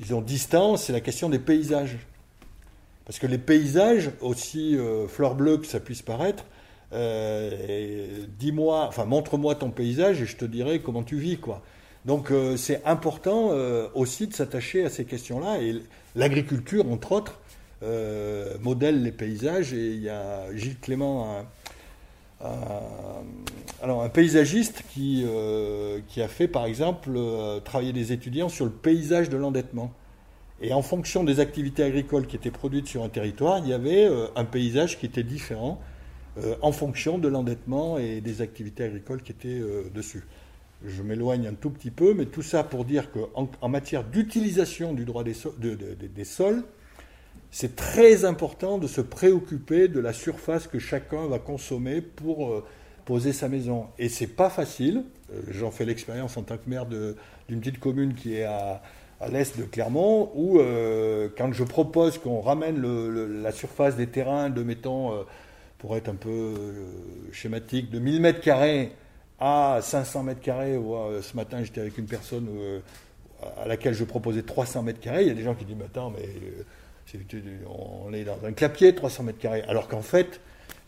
disons distant, c'est la question des paysages. Parce que les paysages, aussi euh, fleur bleue que ça puisse paraître, dis-moi, enfin montre-moi ton paysage et je te dirai comment tu vis, quoi. Donc euh, c'est important euh, aussi de s'attacher à ces questions-là. Et l'agriculture, entre autres, euh, modèle les paysages. Et il y a Gilles Clément, un, alors un paysagiste qui, qui a fait, par exemple, travailler des étudiants sur le paysage de l'endettement. Et en fonction des activités agricoles qui étaient produites sur un territoire, il y avait un paysage qui était différent en fonction de l'endettement et des activités agricoles qui étaient dessus je m'éloigne un tout petit peu, mais tout ça pour dire qu'en en matière d'utilisation du droit des, des sols, c'est très important de se préoccuper de la surface que chacun va consommer pour euh, poser sa maison. Et c'est pas facile. Euh, j'en fais l'expérience en tant que maire d'une petite commune qui est à, l'est de Clermont, où euh, quand je propose qu'on ramène la surface des terrains de, mettons, pour être un peu schématique, de 1000 mètres carrés à 500 mètres carrés, euh, ce matin j'étais avec une personne euh, à laquelle je proposais 300 mètres carrés, il y a des gens qui disent, mais attends, mais euh, on est dans un clapier 300 mètres carrés, alors qu'en fait,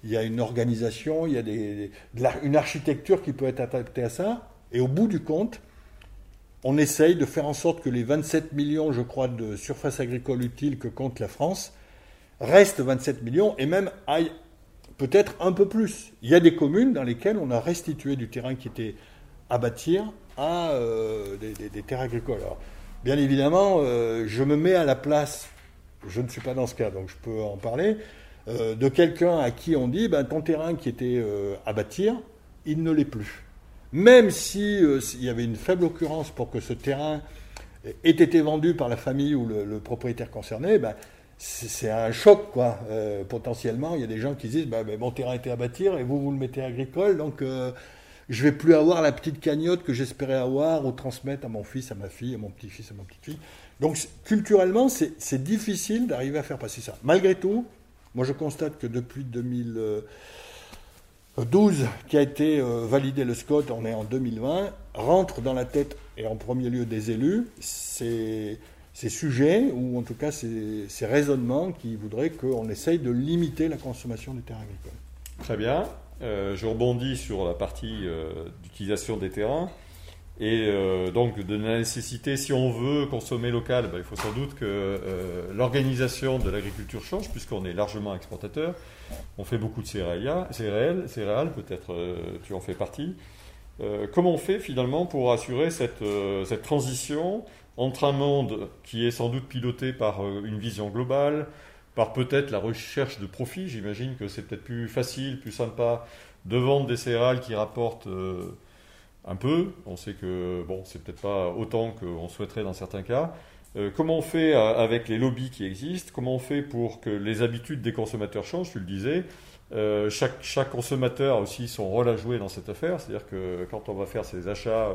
il y a une organisation, il y a une architecture qui peut être adaptée à ça, et au bout du compte, on essaye de faire en sorte que les 27 millions, je crois, de surface agricole utile que compte la France restent 27 millions et même aillent peut-être un peu plus. Il y a des communes dans lesquelles on a restitué du terrain qui était à bâtir à euh, des, terres agricoles. bien évidemment, euh, je me mets à la place, je ne suis pas dans ce cas, donc je peux en parler, euh, de quelqu'un à qui on dit, ben, ton terrain qui était à bâtir, il ne l'est plus. Même si il y avait une faible occurrence pour que ce terrain ait été vendu par la famille ou le, propriétaire concerné, ben, c'est un choc, quoi. Euh, potentiellement, il y a des gens qui disent bah, mon terrain était à bâtir et vous, vous le mettez agricole, donc euh, je vais plus avoir la petite cagnotte que j'espérais avoir ou transmettre à mon fils, à ma fille, à mon petit-fils, à ma petite-fille. Donc, culturellement, c'est difficile d'arriver à faire passer ça. Malgré tout, moi, je constate que depuis 2012, qui a été euh, validé le SCOT, on est en 2020, rentre dans la tête, et en premier lieu des élus, c'est ces sujets, ou en tout cas ces, raisonnements qui voudraient qu'on essaye de limiter la consommation des terres agricoles. Très bien. Euh, je rebondis sur la partie euh, d'utilisation des terrains. Et donc de la nécessité, si on veut consommer local, ben, il faut sans doute que l'organisation de l'agriculture change, puisqu'on est largement exportateur. On fait beaucoup de céréales, céréales, céréales peut-être tu en fais partie. comment on fait finalement pour assurer cette, cette transition entre un monde qui est sans doute piloté par euh, une vision globale, par peut-être la recherche de profit. J'imagine que c'est peut-être plus facile, plus sympa de vendre des céréales qui rapportent euh, un peu. On sait que bon, c'est peut-être pas autant qu'on souhaiterait dans certains cas. Euh, comment on fait avec les lobbies qui existent? Comment on fait pour que les habitudes des consommateurs changent? Tu le disais. chaque, chaque, consommateur a aussi son rôle à jouer dans cette affaire. C'est-à-dire que quand on va faire ses achats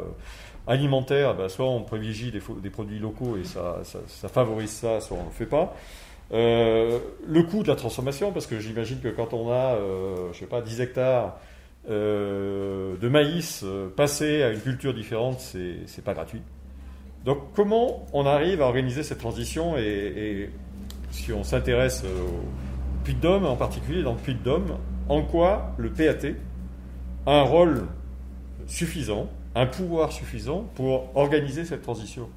alimentaire, ben, soit on privilégie des, produits locaux et ça, favorise ça, soit on ne le fait pas. Euh, le coût de la transformation, parce que j'imagine que quand on a, euh, je pas, 10 hectares euh, de maïs, passer à une culture différente, c'est pas gratuit. Donc comment on arrive à organiser cette transition et, si on s'intéresse au Puy de Dôme en particulier, dans le Puy de Dôme, en quoi le PAT a un rôle suffisant un pouvoir suffisant pour organiser cette transition?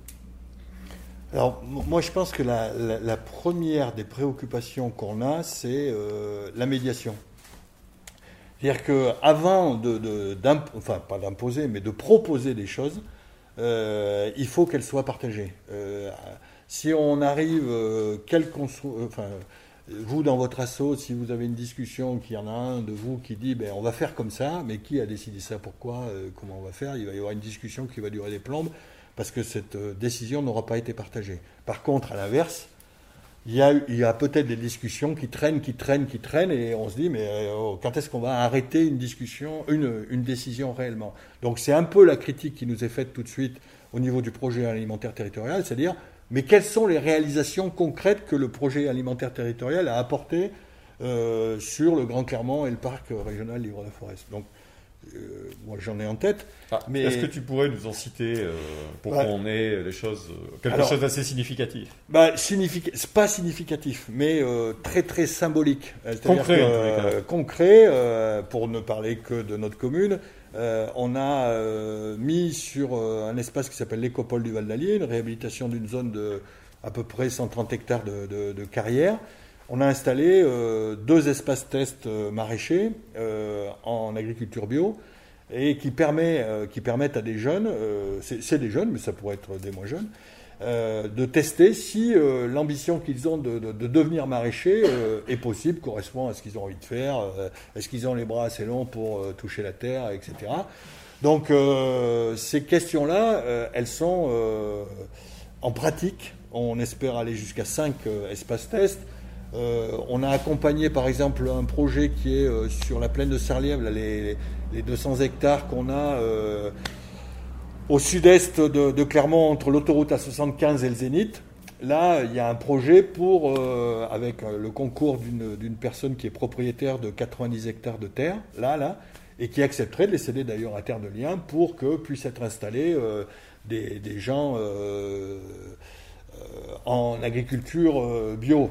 Alors, moi, je pense que la, première des préoccupations qu'on a, c'est euh, la médiation. C'est-à-dire qu'avant de enfin pas d'imposer, mais de proposer des choses, euh, il faut qu'elles soient partagées. Euh, si on arrive, quel enfin, vous, dans votre assaut, si vous avez une discussion, qu'il y en a un de vous qui dit ben, on va faire comme ça, mais qui a décidé ça, pourquoi, euh, comment on va faire Il va y avoir une discussion qui va durer des plombes parce que cette euh, décision n'aura pas été partagée. Par contre, à l'inverse, il y a, peut-être des discussions qui traînent, qui traînent, qui traînent, et on se dit mais euh, quand est-ce qu'on va arrêter une discussion, une, décision réellement? Donc c'est un peu la critique qui nous est faite tout de suite au niveau du projet alimentaire territorial, c'est-à-dire mais quelles sont les réalisations concrètes que le projet alimentaire territorial a apportées euh, sur le Grand Clermont et le parc régional Livre-de-Forest Donc, euh, moi j'en ai en tête. Ah, mais Est-ce que tu pourrais nous en citer euh, pour Ouais. qu'on ait les choses, quelque Alors- chose d'assez significatif? Bah, c'est pas significatif, mais euh, très très symbolique. Euh, Concret, que, concret, pour ne parler que de notre commune, on a mis sur un espace qui s'appelle l'écopole du Val d'Allier, une réhabilitation d'une zone de à peu près 130 hectares de, de- de carrière. On a installé euh, deux espaces tests euh, maraîchers euh, en agriculture bio et qui, permet, qui permettent à des jeunes, c'est des jeunes, mais ça pourrait être des moins jeunes, de tester si l'ambition qu'ils ont de, de- de devenir maraîchers euh, est possible, correspond à ce qu'ils ont envie de faire, est-ce qu'ils ont les bras assez longs pour toucher la terre, etc. Donc ces questions-là, elles sont en pratique. On espère aller jusqu'à 5 espaces tests. Euh, on a accompagné par exemple un projet qui est euh, sur la plaine de Sarliève, les, les 200 hectares qu'on a euh, au sud-est de, Clermont entre l'autoroute A75 et le Zénith. Là, il y a un projet pour, avec le concours d'une personne qui est propriétaire de 90 hectares de terre, là, là, et qui accepterait de les céder d'ailleurs à Terre de Liens pour que puissent être installés des, gens en agriculture bio.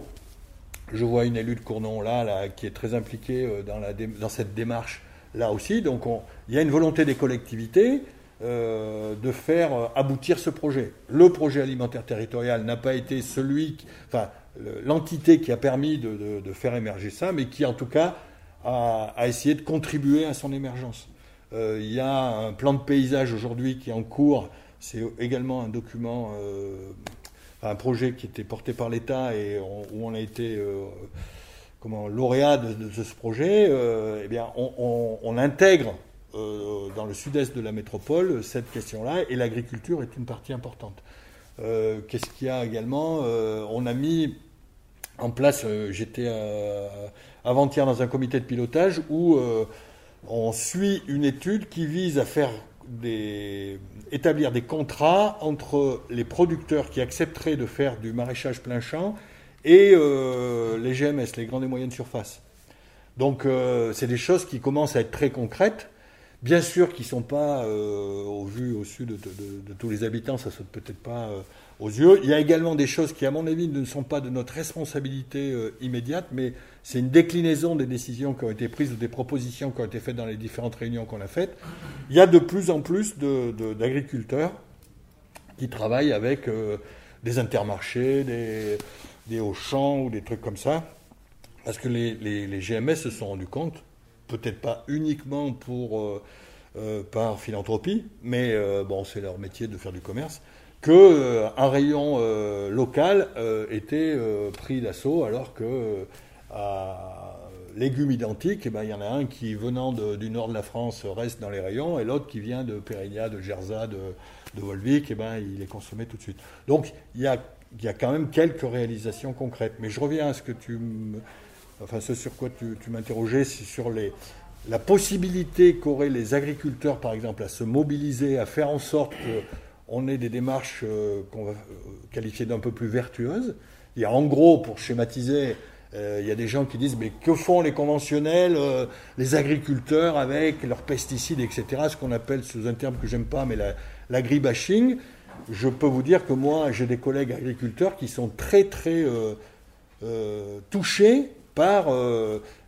Je vois une élue de Cournon là, là qui est très impliquée euh, dans, la dans cette démarche là aussi. Donc on- il y a une volonté des collectivités euh, de faire euh, aboutir ce projet. Le projet alimentaire territorial n'a pas été celui, enfin le- l'entité qui a permis de, faire émerger ça, mais qui en tout cas a, a essayé de contribuer à son émergence. Euh, il y a un plan de paysage aujourd'hui qui est en cours. C'est également un document, euh, un projet qui était porté par l'État et où on a été euh, comment, lauréat de, ce projet. Euh, eh bien, on, intègre euh, dans le sud-est de la métropole cette question-là et l'agriculture est une partie importante. Qu'est-ce qu'il y a également On a mis en place, j'étais avant-hier dans un comité de pilotage où on suit une étude qui vise à faire des, établir des contrats entre les producteurs qui accepteraient de faire du maraîchage plein champ et euh, les GMS, les grandes et moyennes surfaces. Donc euh, c'est des choses qui commencent à être très concrètes. Bien sûr qu'ils ne sont pas, euh, au vu au sud de, de- tous les habitants, ça ne saute peut-être pas aux yeux. Il y a également des choses qui, à mon avis, ne sont pas de notre responsabilité euh, immédiate, mais c'est une déclinaison des décisions qui ont été prises ou des propositions qui ont été faites dans les différentes réunions qu'on a faites. Il y a de plus en plus d'agriculteurs qui travaillent avec euh, des intermarchés, des, des Auchan ou des trucs comme ça. Parce que les, GMS se sont rendus compte, peut-être pas uniquement pour, euh, par philanthropie, mais bon, c'est leur métier de faire du commerce, que euh, un rayon euh, local euh, était pris d'assaut alors que légumes identiques, eh ben, il y en a un qui, venant du nord de la France, reste dans les rayons, et l'autre qui vient de Périgna, de Gerza, de, de Volvic, eh ben, il est consommé tout de suite. Donc il y a, y a quand même quelques réalisations concrètes. Mais je reviens à ce que tu enfin ce sur quoi tu, tu m'interrogeais, c'est sur les, la possibilité qu'auraient les agriculteurs, par exemple, à se mobiliser, à faire en sorte qu'on ait des démarches euh, qu'on va euh, qualifier d'un peu plus vertueuses. Il y a en gros, pour schématiser, euh, il y a des gens qui disent mais que font les conventionnels, les agriculteurs avec leurs pesticides, etc. Ce qu'on appelle sous un terme que j'aime pas, mais la- l'agribashing. Je peux vous dire que moi, j'ai des collègues agriculteurs qui sont très très touchés par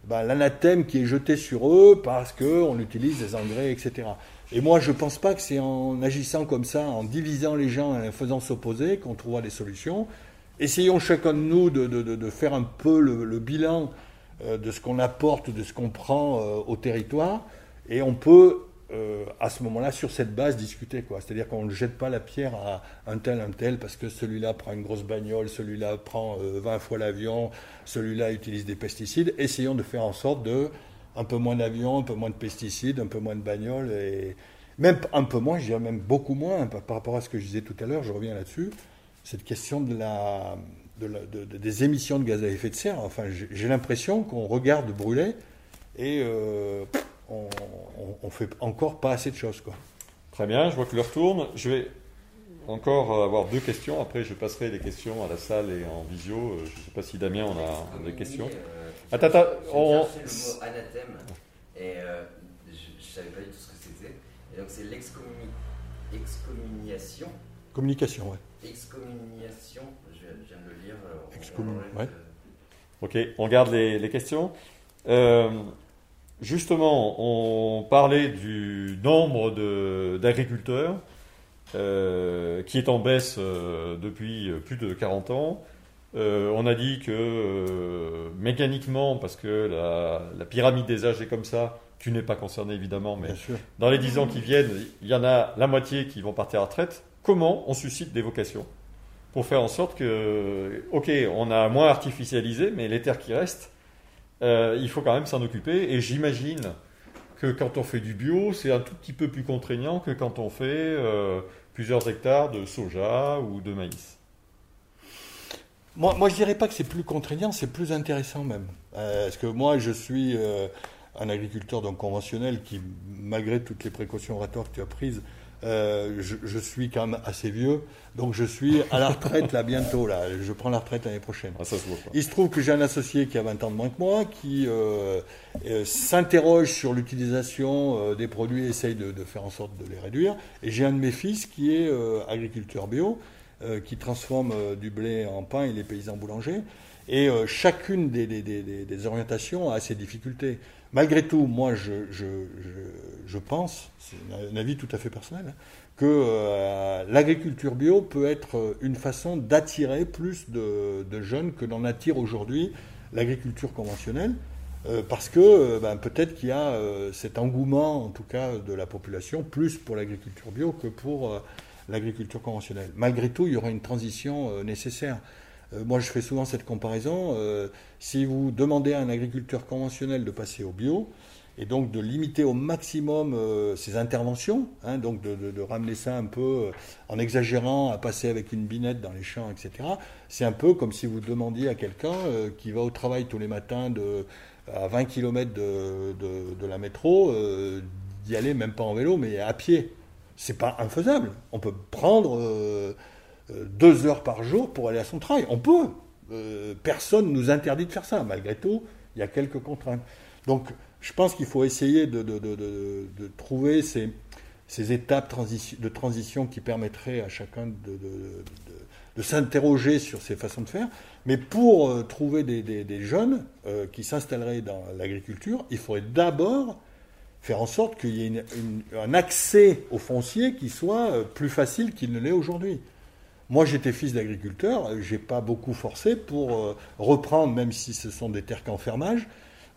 bah, l'anathème qui est jeté sur eux parce qu'on utilise des engrais, etc. Et moi, je ne pense pas que c'est en agissant comme ça, en divisant les gens et en faisant s'opposer, qu'on trouvera des solutions. Essayons chacun de nous de, faire un peu le, bilan euh, de ce qu'on apporte, de ce qu'on prend euh, au territoire, et on peut euh, à ce moment-là, sur cette base, discuter. C'est-à-dire qu'on ne jette pas la pierre à un tel, un tel, parce que celui-là prend une grosse bagnole, celui-là prend 20 euh, fois l'avion, celui-là utilise des pesticides. Essayons de faire en sorte de un peu moins d'avions, un peu moins de pesticides, un peu moins de bagnoles, et même un peu moins, je dirais même beaucoup moins, par rapport à ce que je disais tout à l'heure, je reviens là-dessus, cette question de la, des émissions de gaz à effet de serre. Enfin, j'ai l'impression qu'on regarde brûler et euh, on, on, fait encore pas assez de choses. Quoi. Très bien, je vois que l'heure tourne. Je vais encore avoir deux questions. Après, je passerai les questions à la salle et en visio. Euh, je ne sais pas si Damien on a des questions. Euh, attends, attends. On... fait le mot anathème et je ne savais pas du tout ce que c'était. Et donc, c'est l'excommuniation. Communication, ouais. Excommuniation, je viens de le lire. Excommunication, ouais. Ok, on garde les, les questions. Euh, justement, on parlait du nombre d'agriculteurs euh, qui est en baisse euh, depuis plus de 40 ans. Euh, on a dit que mécaniquement, parce que la, pyramide des âges est comme ça, tu n'es pas concerné évidemment, mais dans les 10 ans qui viennent, il y en a la moitié qui vont partir à la retraite. Comment on suscite des vocations pour faire en sorte que, ok, on a moins artificialisé, mais les terres qui restent, euh, il faut quand même s'en occuper. Et j'imagine que quand on fait du bio, c'est un tout petit peu plus contraignant que quand on fait euh, plusieurs hectares de soja ou de maïs. Moi, moi je dirais pas que c'est plus contraignant, c'est plus intéressant même. Euh, parce que moi, je suis un agriculteur donc conventionnel qui, malgré toutes les précautions oratoires que tu as prises, euh, je, suis quand même assez vieux, donc je suis à la retraite là bientôt. Là, je prends la retraite l'année prochaine. Ah, Il se trouve que j'ai un associé qui a 20 ans de moins que moi, qui euh, euh, s'interroge sur l'utilisation des produits, et essaye de, faire en sorte de les réduire. Et j'ai un de mes fils qui est agriculteur bio, qui transforme du blé en pain et les paysans boulangers. Et chacune des, orientations a ses difficultés. Malgré tout, moi, je, pense, c'est un avis tout à fait personnel, que euh, l'agriculture bio peut être une façon d'attirer plus de, jeunes que n'en attire aujourd'hui l'agriculture conventionnelle, euh, parce que euh, ben, peut-être qu'il y a cet engouement, en tout cas, de la population, plus pour l'agriculture bio que pour l'agriculture conventionnelle. Malgré tout, il y aura une transition nécessaire. Euh, moi, je fais souvent cette comparaison. Euh, si vous demandez à un agriculteur conventionnel de passer au bio, et donc de limiter au maximum euh, ses interventions, hein, donc de, ramener ça un peu en exagérant à passer avec une binette dans les champs, etc. C'est un peu comme si vous demandiez à quelqu'un qui va au travail tous les matins de, à 20 km de, la métro d'y aller même pas en vélo mais à pied. C'est pas infaisable. On peut prendre euh, deux heures par jour pour aller à son travail. On peut. Euh, personne ne nous interdit de faire ça. Malgré tout, il y a quelques contraintes. Donc, je pense qu'il faut essayer de, trouver ces, étapes de transition qui permettraient à chacun de, s'interroger sur ces façons de faire. Mais pour euh, trouver des, jeunes qui s'installeraient dans l'agriculture, il faudrait d'abord faire en sorte qu'il y ait un accès au foncier qui soit plus facile qu'il ne l'est aujourd'hui. Moi, j'étais fils d'agriculteur, j'ai pas beaucoup forcé pour euh, reprendre, même si ce sont des terres qu'enfermage,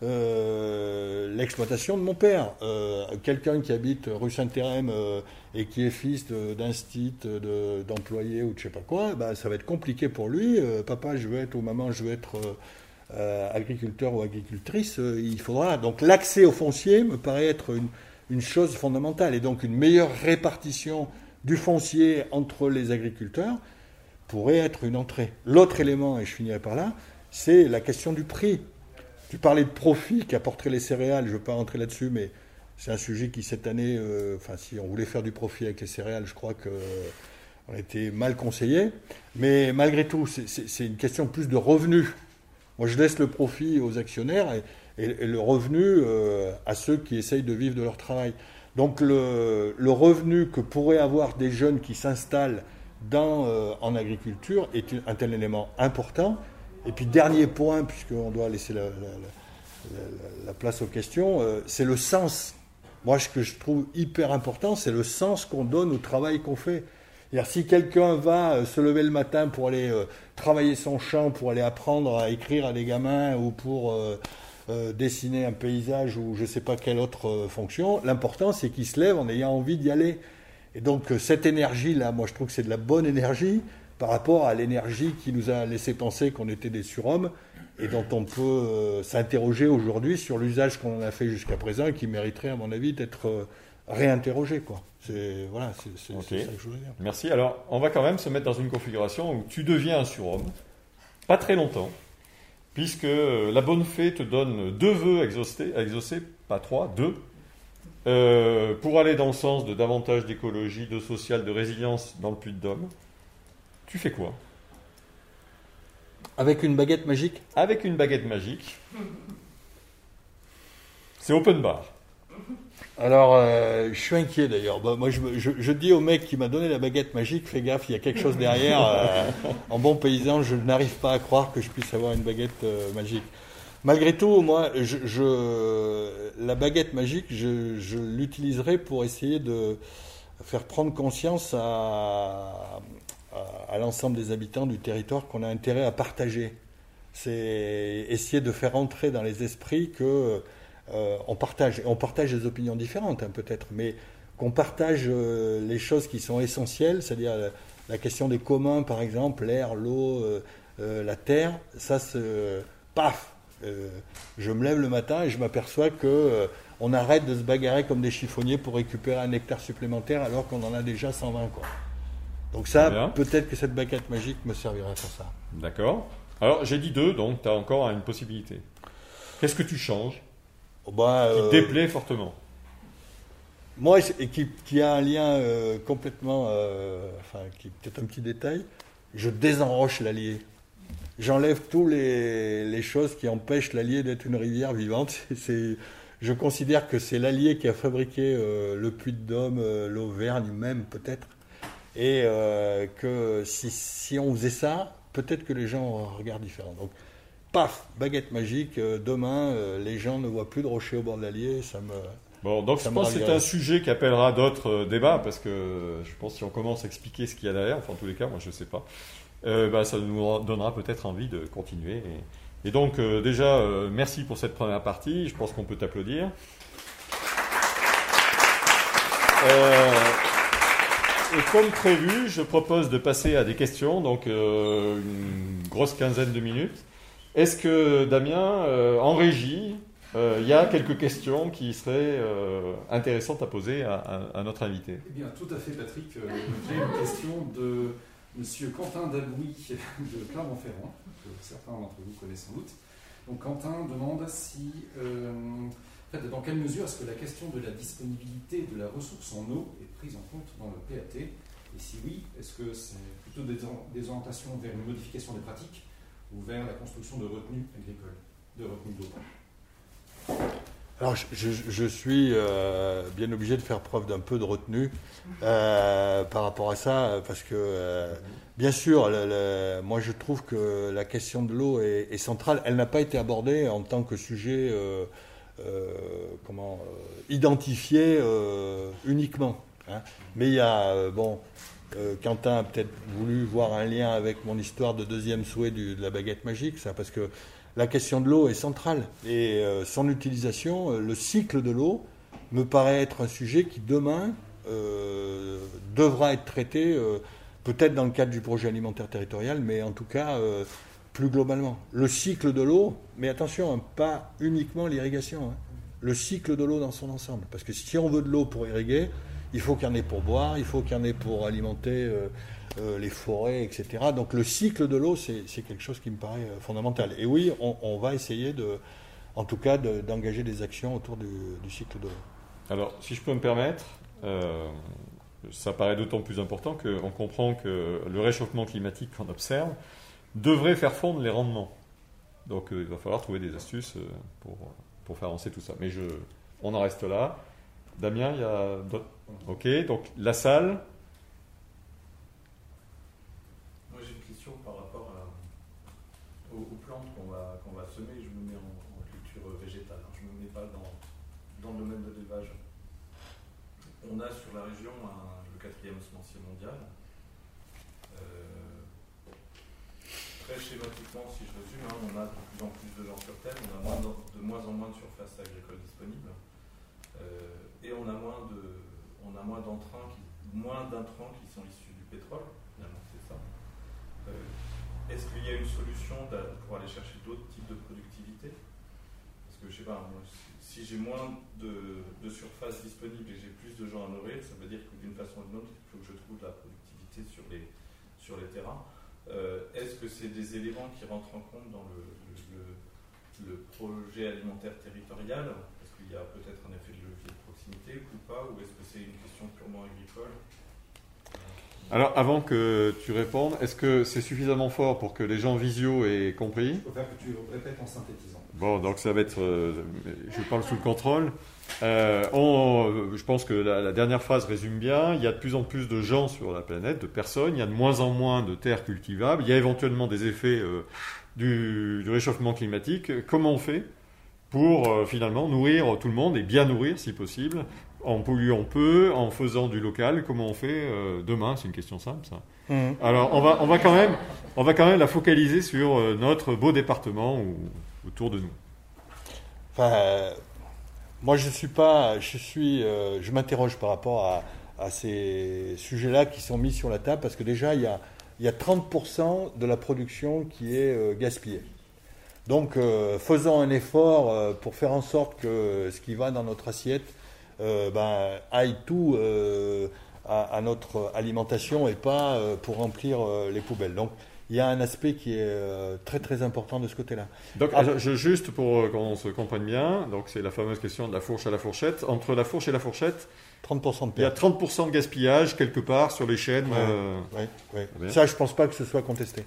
euh, l'exploitation de mon père. Euh, quelqu'un qui habite rue Saint-Thérème et qui est fils d'instit, d'employé ou de je sais pas quoi, bah, ça va être compliqué pour lui. papa, je veux être, ou maman, je veux être agriculteur ou agricultrice. il faudra. Donc, l'accès au foncier me paraît être une, chose fondamentale. Et donc, une meilleure répartition du foncier entre les agriculteurs pourrait être une entrée. L'autre élément, et je finirai par là, c'est la question du prix. Tu parlais de profit qu'apporteraient les céréales, je ne veux pas rentrer là-dessus, mais c'est un sujet qui cette année, euh, si on voulait faire du profit avec les céréales, je crois qu'on a été mal conseillé. Mais malgré tout, c'est une question plus de revenus. Moi, je laisse le profit aux actionnaires et, le revenu euh, à ceux qui essayent de vivre de leur travail. Donc le, revenu que pourraient avoir des jeunes qui s'installent euh, en agriculture est un tel élément important. Et puis dernier point, puisqu'on doit laisser la, place aux questions, euh, c'est le sens. Moi, ce que je trouve hyper important, c'est le sens qu'on donne au travail qu'on fait. Si quelqu'un va euh, se lever le matin pour aller travailler son champ, pour aller apprendre à écrire à des gamins ou pour euh, dessiner un paysage ou je ne sais pas quelle autre euh, fonction. L'important, c'est qu'il se lève en ayant envie d'y aller. Et donc, euh, cette énergie-là, moi, je trouve que c'est de la bonne énergie par rapport à l'énergie qui nous a laissé penser qu'on était des surhommes et dont on peut s'interroger aujourd'hui sur l'usage qu'on en a fait jusqu'à présent et qui mériterait, à mon avis, d'être réinterrogé. Quoi. C'est, voilà, c'est, ça que je voulais dire. Merci. Alors, on va quand même se mettre dans une configuration où tu deviens un surhomme, pas très longtemps, puisque la bonne fée te donne deux vœux à exaucer, pas trois, deux, euh, pour aller dans le sens de davantage d'écologie, de social, de résilience dans le puits de Dôme. Tu fais quoi? Avec une baguette magique? Avec une baguette magique. C'est open bar. Alors, euh, je suis inquiet d'ailleurs. Bah, moi, je, dis au mec qui m'a donné la baguette magique, fais gaffe, il y a quelque chose derrière. Euh, en bon paysan, je n'arrive pas à croire que je puisse avoir une baguette euh, magique. Malgré tout, moi, je, la baguette magique, je, l'utiliserai pour essayer de faire prendre conscience à, à l'ensemble des habitants du territoire qu'on a intérêt à partager. C'est essayer de faire entrer dans les esprits que euh, on, partage, on partage des opinions différentes hein, peut-être, mais qu'on partage euh, les choses qui sont essentielles, c'est-à-dire la, question des communs par exemple, l'air, l'eau, euh, la terre, ça se... paf Je me lève le matin et je m'aperçois que on arrête de se bagarrer comme des chiffonniers pour récupérer un hectare supplémentaire alors qu'on en a déjà 120. Quoi. Donc ça, peut-être que cette baguette magique me servirait pour ça. D'accord. Alors j'ai dit deux, donc tu as encore une possibilité. Qu'est-ce que tu changes? Bah, qui euh, déplaît fortement. Moi, et qui, a un lien euh, complètement, euh, enfin, qui peut-être un petit détail, je désenroche l'Allier. J'enlève tous les, choses qui empêchent l'Allier d'être une rivière vivante. C'est, je considère que c'est l'Allier qui a fabriqué le puits de Dôme, l'Auvergne même peut-être, et que si, si, on faisait ça, peut-être que les gens regardent différemment. Donc, paf, baguette magique, euh, demain, euh, les gens ne voient plus de rochers au bord de l'Allier, ça me... Bon, donc je pense que c'est un sujet qui appellera d'autres euh, débats, parce que je pense que si on commence à expliquer ce qu'il y a derrière, enfin en tous les cas, moi je ne sais pas, bah, ça nous donnera peut-être envie de continuer. Et, donc déjà, merci pour cette première partie, je pense qu'on peut t'applaudir. et comme prévu, je propose de passer à des questions, donc une grosse quinzaine de minutes. Est-ce que, Damien, euh, en régie, euh, il y a quelques questions qui seraient euh, intéressantes à poser à, notre invité? Eh bien, tout à fait, Patrick. J'ai une question de M. Quentin Dabouy de Clermont-Ferrand, que certains d'entre vous connaissent sans doute. Donc, Quentin demande si, en fait, dans quelle mesure est-ce que la question de la disponibilité de la ressource en eau est prise en compte dans le PAT Et si oui, est-ce que c'est plutôt des orientations vers une modification des pratiques vers la construction de retenues agricoles, de retenues d'eau alors, je, suis euh, bien obligé de faire preuve d'un peu de retenue euh, par rapport à ça, parce que, euh, bien sûr, moi je trouve que la question de l'eau est, centrale. Elle n'a pas été abordée en tant que sujet comment, identifié uniquement. Hein. Mais il y a, bon, euh, Quentin a peut-être voulu voir un lien avec mon histoire de deuxième souhait de la baguette magique, ça, parce que la question de l'eau est centrale. Et euh, son utilisation, euh, le cycle de l'eau, me paraît être un sujet qui demain devra être traité, peut-être dans le cadre du projet alimentaire territorial, mais en tout cas plus globalement. Le cycle de l'eau, mais attention, hein, pas uniquement l'irrigation, hein. le cycle de l'eau dans son ensemble. Parce que si on veut de l'eau pour irriguer, il faut qu'il y en ait pour boire, il faut qu'il y en ait pour alimenter euh, euh, les forêts, etc. Donc le cycle de l'eau, c'est quelque chose qui me paraît euh, fondamental. Et oui, on, va essayer, de, en tout cas, d'engager des actions autour du, cycle de l'eau. Alors, si je peux me permettre, ça paraît d'autant plus important qu'on comprend que le réchauffement climatique qu'on observe devrait faire fondre les rendements. Donc il va falloir trouver des astuces pour, faire avancer tout ça. Mais on en reste là. Damien, il y a d'autres Ok, donc la salle. Moi j'ai une question par rapport aux, plantes qu'on va, qu'on va semer. Je me mets en, culture végétale. Hein. Je ne me mets pas dans, dans le domaine de l'élevage. On a sur la région le quatrième semencier mondial. Euh, très schématiquement si je résume, hein, on a de plus en plus de gens sur Terre, on a moins de, de moins en moins de surface agricole disponible, euh, et on a moins de, moins d'entrants, qui- moins d'intrants qui sont issus du pétrole. Finalement, c'est ça. Euh, Est-ce qu'il y a une solution pour aller chercher d'autres types de productivité? Parce que je sais pas, moi, si- j'ai moins de, de surface disponible et j'ai plus de gens à nourrir, ça veut dire que d'une façon ou d'une autre, il faut que je trouve de la productivité sur les, sur les terrains. Euh, Est-ce que c'est des éléments qui rentrent en compte dans le, le- projet alimentaire territorial? Qu'il y a peut-être un effet de levier de proximité ou pas Ou est-ce que c'est une question purement agricole? Alors, avant que tu répondes, est-ce que c'est suffisamment fort pour que les gens visio aient compris? Je préfère que tu répètes en synthétisant. Bon, donc ça va être. euh, je parle sous le contrôle. Euh, on- je pense que la, la dernière phrase résume bien. Il y a de plus en plus de gens sur la planète, de personnes. Il y a de moins en moins de terres cultivables. Il y a éventuellement des effets euh, du, du réchauffement climatique. Comment on fait? Pour euh, finalement nourrir tout le monde et bien nourrir si possible en polluant peu, en faisant du local Comment on fait euh, demain C'est une question simple, ça. Mhm. Alors, on va, on va quand même, on va quand même la focaliser sur euh, notre beau département ou autour de nous. Enfin, euh, moi, je suis pas, je suis, je m'interroge par rapport à, à ces sujets-là qui sont mis sur la table parce que déjà, il y a, il y a 30% de la production qui est gaspillée. Donc, euh, faisons un effort euh, pour faire en sorte que ce qui va dans notre assiette euh, ben, aille tout euh, à, à notre alimentation et pas euh, pour remplir euh, les poubelles. Donc, il y a un aspect qui est euh, très très important de ce côté-là. Donc, Ah. je- juste pour qu'on se comprenne bien, donc c'est la fameuse question de la fourche à la fourchette. Entre la fourche et la fourchette, 30% de il y a perte. 30% de gaspillage quelque part sur les chaînes. Ouais. Ça, je pense pas que ce soit contesté.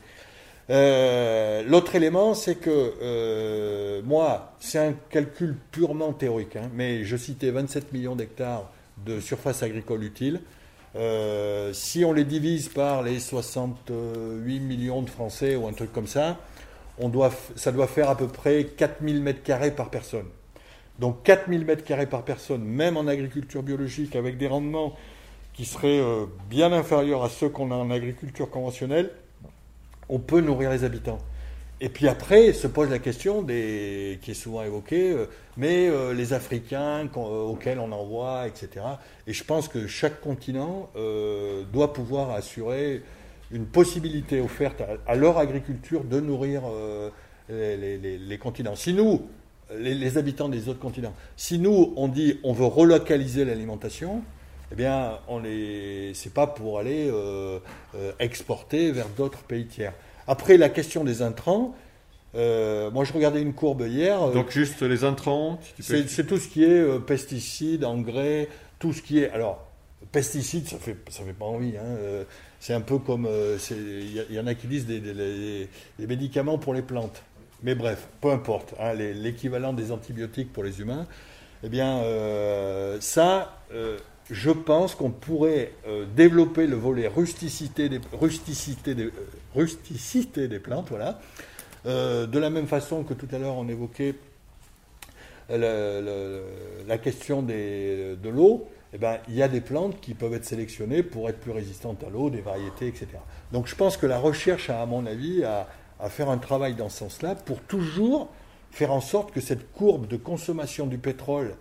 Euh, L'autre élément, c'est que euh, moi, c'est un calcul purement théorique, hein, mais je citais 27 millions d'hectares de surface agricole utile. Euh, si on les divise par les 68 millions de Français ou un truc comme ça, on doit, ça doit faire à peu près 4000 mètres carrés par personne. Donc 4000 mètres carrés par personne, même en agriculture biologique, avec des rendements qui seraient euh, bien inférieurs à ceux qu'on a en agriculture conventionnelle, on peut nourrir les habitants. Et puis après, se pose la question qui est souvent évoquée, euh, mais euh, les Africains euh, auxquels on envoie, etc. Et je pense que chaque continent doit pouvoir assurer une possibilité offerte à, leur agriculture de nourrir les continents. Si nous, les, les habitants des autres continents, si nous, on dit on veut relocaliser l'alimentation, eh bien, on les, c'est pas pour aller euh, euh, exporter vers d'autres pays tiers. Après, la question des intrants, euh, moi je regardais une courbe hier. Donc, juste les intrants. c'est, c'est tout ce qui est pesticides, engrais, tout ce qui est. Alors, pesticides, ça fait, ça fait pas envie. hein, c'est un peu comme. Il y, en a qui disent des, des- les- des médicaments pour les plantes. Mais bref, peu importe. hein, les- l'équivalent des antibiotiques pour les humains. Eh bien, ça, je pense qu'on pourrait euh, développer le volet rusticité des, rusticité des, euh, rusticité des plantes, voilà. Euh, de la même façon que tout à l'heure on évoquait la question des- de l'eau, eh ben, il y a des plantes qui peuvent être sélectionnées pour être plus résistantes à l'eau, des variétés, etc. Donc je pense que la recherche a, à mon avis, à, à faire un travail dans ce sens-là pour toujours faire en sorte que cette courbe de consommation du pétrole,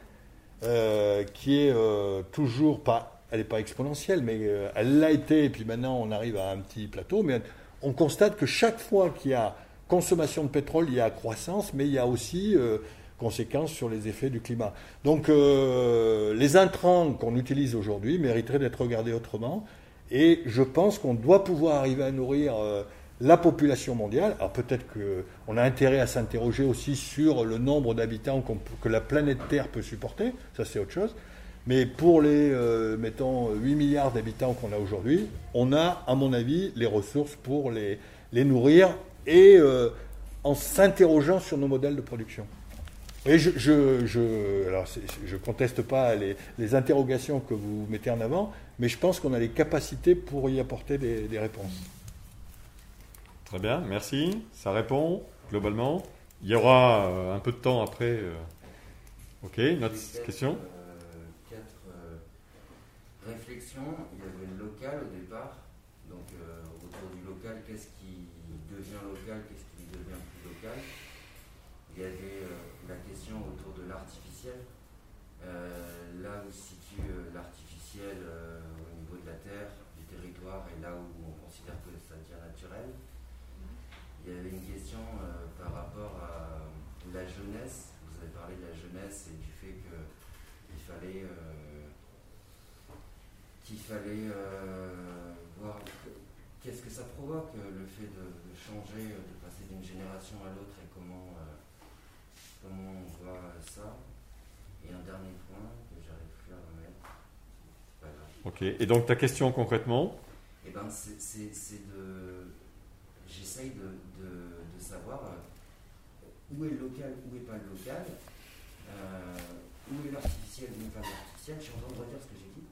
qui est euh, toujours pas, elle n'est pas exponentielle, mais euh, elle l'a été, et puis maintenant on arrive à un petit plateau, mais on constate que chaque fois qu'il y a consommation de pétrole, il y a croissance, mais il y a aussi euh, conséquences sur les effets du climat. Donc euh, les intrants qu'on utilise aujourd'hui mériteraient d'être regardés autrement, et je pense qu'on doit pouvoir arriver à nourrir euh, la population mondiale. Alors peut-être qu'on a intérêt à s'interroger aussi sur le nombre d'habitants que la planète Terre peut supporter, ça c'est autre chose. Mais pour les, euh, mettons, 8 milliards d'habitants qu'on a aujourd'hui, on a, à mon avis, les ressources pour les, nourrir et euh, en s'interrogeant sur nos modèles de production. Je, je, conteste pas les, interrogations que vous mettez en avant, mais je pense qu'on a les capacités pour y apporter des réponses. Très bien, merci. Ça répond globalement. Il y aura euh, un peu de temps après. euh, Ok, peut-être, question euh, quatre euh, réflexions. Il y avait le local au départ. Donc, euh, autour du local, qu'est-ce qui, devient local, qu'est-ce qui devient plus local? Il y avait la question autour de l'artificiel. là où se situe l'artificiel au niveau de la terre, du territoire, et là où on considère que ça devient naturel. Il y avait une question par rapport à la jeunesse. Vous avez parlé de la jeunesse et du fait qu'il fallait qu'il fallait voir qu'est-ce que ça provoque le fait de, changer, de passer d'une génération à l'autre et comment, comment on voit ça. Et un dernier point que j'arrive plus à remettre. Pas grave. Ok, et donc ta question concrètement? Eh ben, c'est de. J'essaye de, de, de, savoir où est le local, où est pas le local, euh, où est l'artificiel, où n'est pas l'artificiel. Je suis en train de redire ce que j'ai dit.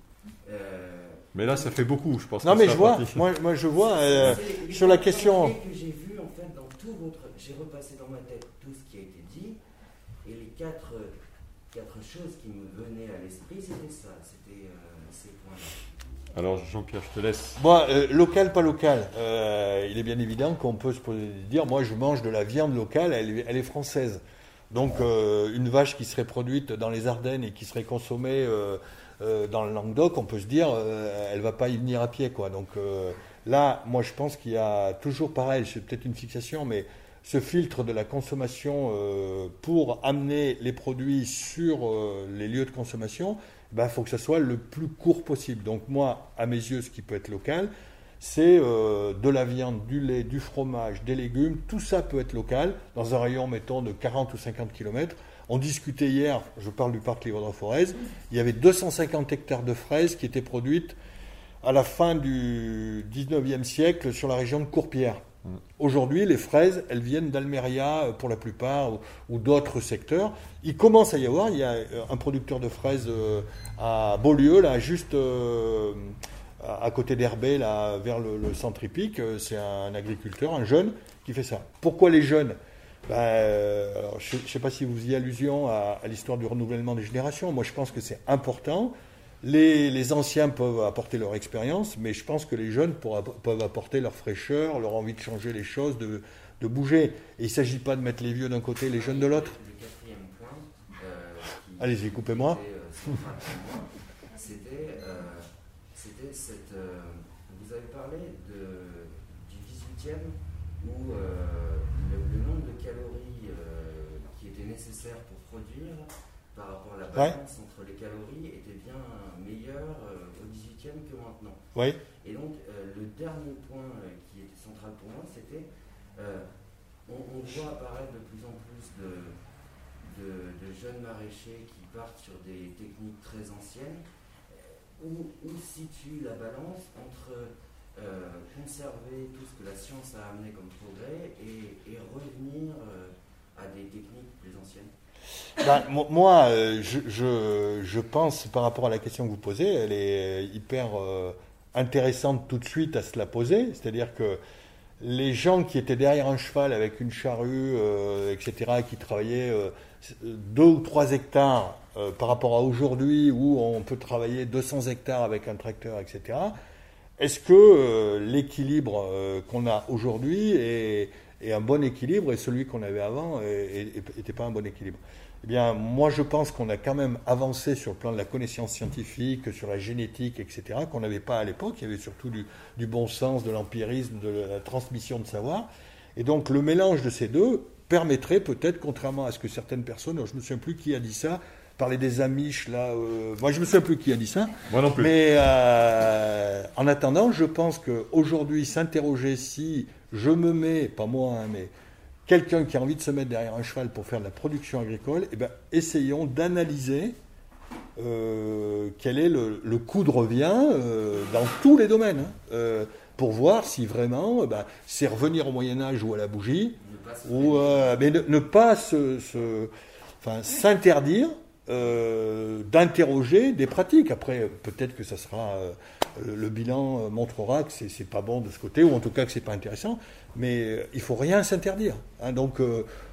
Euh, mais là, ça fait beaucoup, je pense. Non, mais je vois, moi, moi, je vois euh, sur la question. que j'ai vu en fait dans tout votre, j'ai repassé dans ma tête tout ce qui a été dit, et les quatre, quatre choses qui me venaient à l'esprit, c'était ça, c'était ces points-là. Alors Jean-Pierre, je te laisse. Bon, local, pas local. il est bien évident qu'on peut se dire, moi je mange de la viande locale, elle, est française. Donc une vache qui serait produite dans les Ardennes et qui serait consommée euh, dans le Languedoc, on peut se dire, euh, elle va pas y venir à pied, quoi. Donc euh, là, moi, je pense qu'il y a toujours pareil, c'est peut-être une fixation, mais ce filtre de la consommation pour amener les produits sur les lieux de consommation, il ben, faut que ce soit le plus court possible. Donc moi, à mes yeux, ce qui peut être local, c'est de la viande, du lait, du fromage, des légumes, tout ça peut être local, dans un rayon, mettons, de 40 ou 50 km. On discutait hier, je parle du parc Livre-de-Forez, il y avait 250 hectares de fraises qui étaient produites à la fin du 19e siècle sur la région de Courpierre. Mm. Aujourd'hui, les fraises, elles viennent d'Almeria euh, pour la plupart ou, d'autres secteurs. Il commence à y avoir, il y a euh, un producteur de fraises euh, à Beaulieu, là, juste à côté d'Herbé, là, vers le, centre hippique. C'est un agriculteur, un jeune, qui fait ça. Pourquoi les jeunes? Euh, je ne sais pas si vous faisiez allusion à, l'histoire du renouvellement des générations. Moi, je pense que c'est important. Les, anciens peuvent apporter leur expérience, mais je pense que les jeunes peuvent apporter leur fraîcheur, leur envie de changer les choses, de, bouger. Et il ne s'agit pas de mettre les vieux d'un côté et les jeunes de l'autre. Le quatrième point. Euh, Allez-y, coupez-moi. C'était euh, cette. vous avez parlé du 18e où nécessaire pour produire par rapport à la balance entre les calories était bien meilleur euh, au 18e que maintenant. Oui. Et donc, euh, le dernier point euh, qui était central pour moi, c'était on, voit apparaître de plus en plus de, de, jeunes maraîchers qui partent sur des techniques très anciennes. Où, où situe la balance entre conserver tout ce que la science a amené comme progrès et, et revenir à des techniques plus anciennes? Ben, moi, euh, je, pense, par rapport à la question que vous posez, elle est hyper euh, intéressante tout de suite à se la poser. C'est-à-dire que les gens qui étaient derrière un cheval avec une charrue, euh, etc., qui travaillaient deux ou trois hectares par rapport à aujourd'hui où on peut travailler 200 hectares avec un tracteur, etc., est-ce que l'équilibre qu'on a aujourd'hui est et un bon équilibre, et celui qu'on avait avant n'était pas un bon équilibre. Eh bien, moi, je pense qu'on a quand même avancé sur le plan de la connaissance scientifique, sur la génétique, etc., qu'on n'avait pas à l'époque. Il y avait surtout du, du bon sens, de l'empirisme, de la transmission de savoir. Et donc, le mélange de ces deux permettrait peut-être, contrairement à ce que certaines personnes, je ne me souviens plus qui a dit ça, parler des Amish, là. Euh, moi, je ne me souviens plus qui a dit ça. Moi non plus. Mais euh, en attendant, je pense qu'aujourd'hui, s'interroger si je me mets, pas moi, hein, mais quelqu'un qui a envie de se mettre derrière un cheval pour faire de la production agricole, eh ben, essayons d'analyser euh, quel est le, coût de revient euh, dans tous les domaines, hein, euh, pour voir si vraiment ben, c'est revenir au Moyen Âge ou à la bougie, ou mais ne, pas se, s'interdire d'interroger des pratiques. Après, peut-être que ça sera euh, le bilan euh, montrera que c'est pas bon de ce côté, ou en tout cas que c'est pas intéressant, mais euh, il faut rien s'interdire. Hein. donc,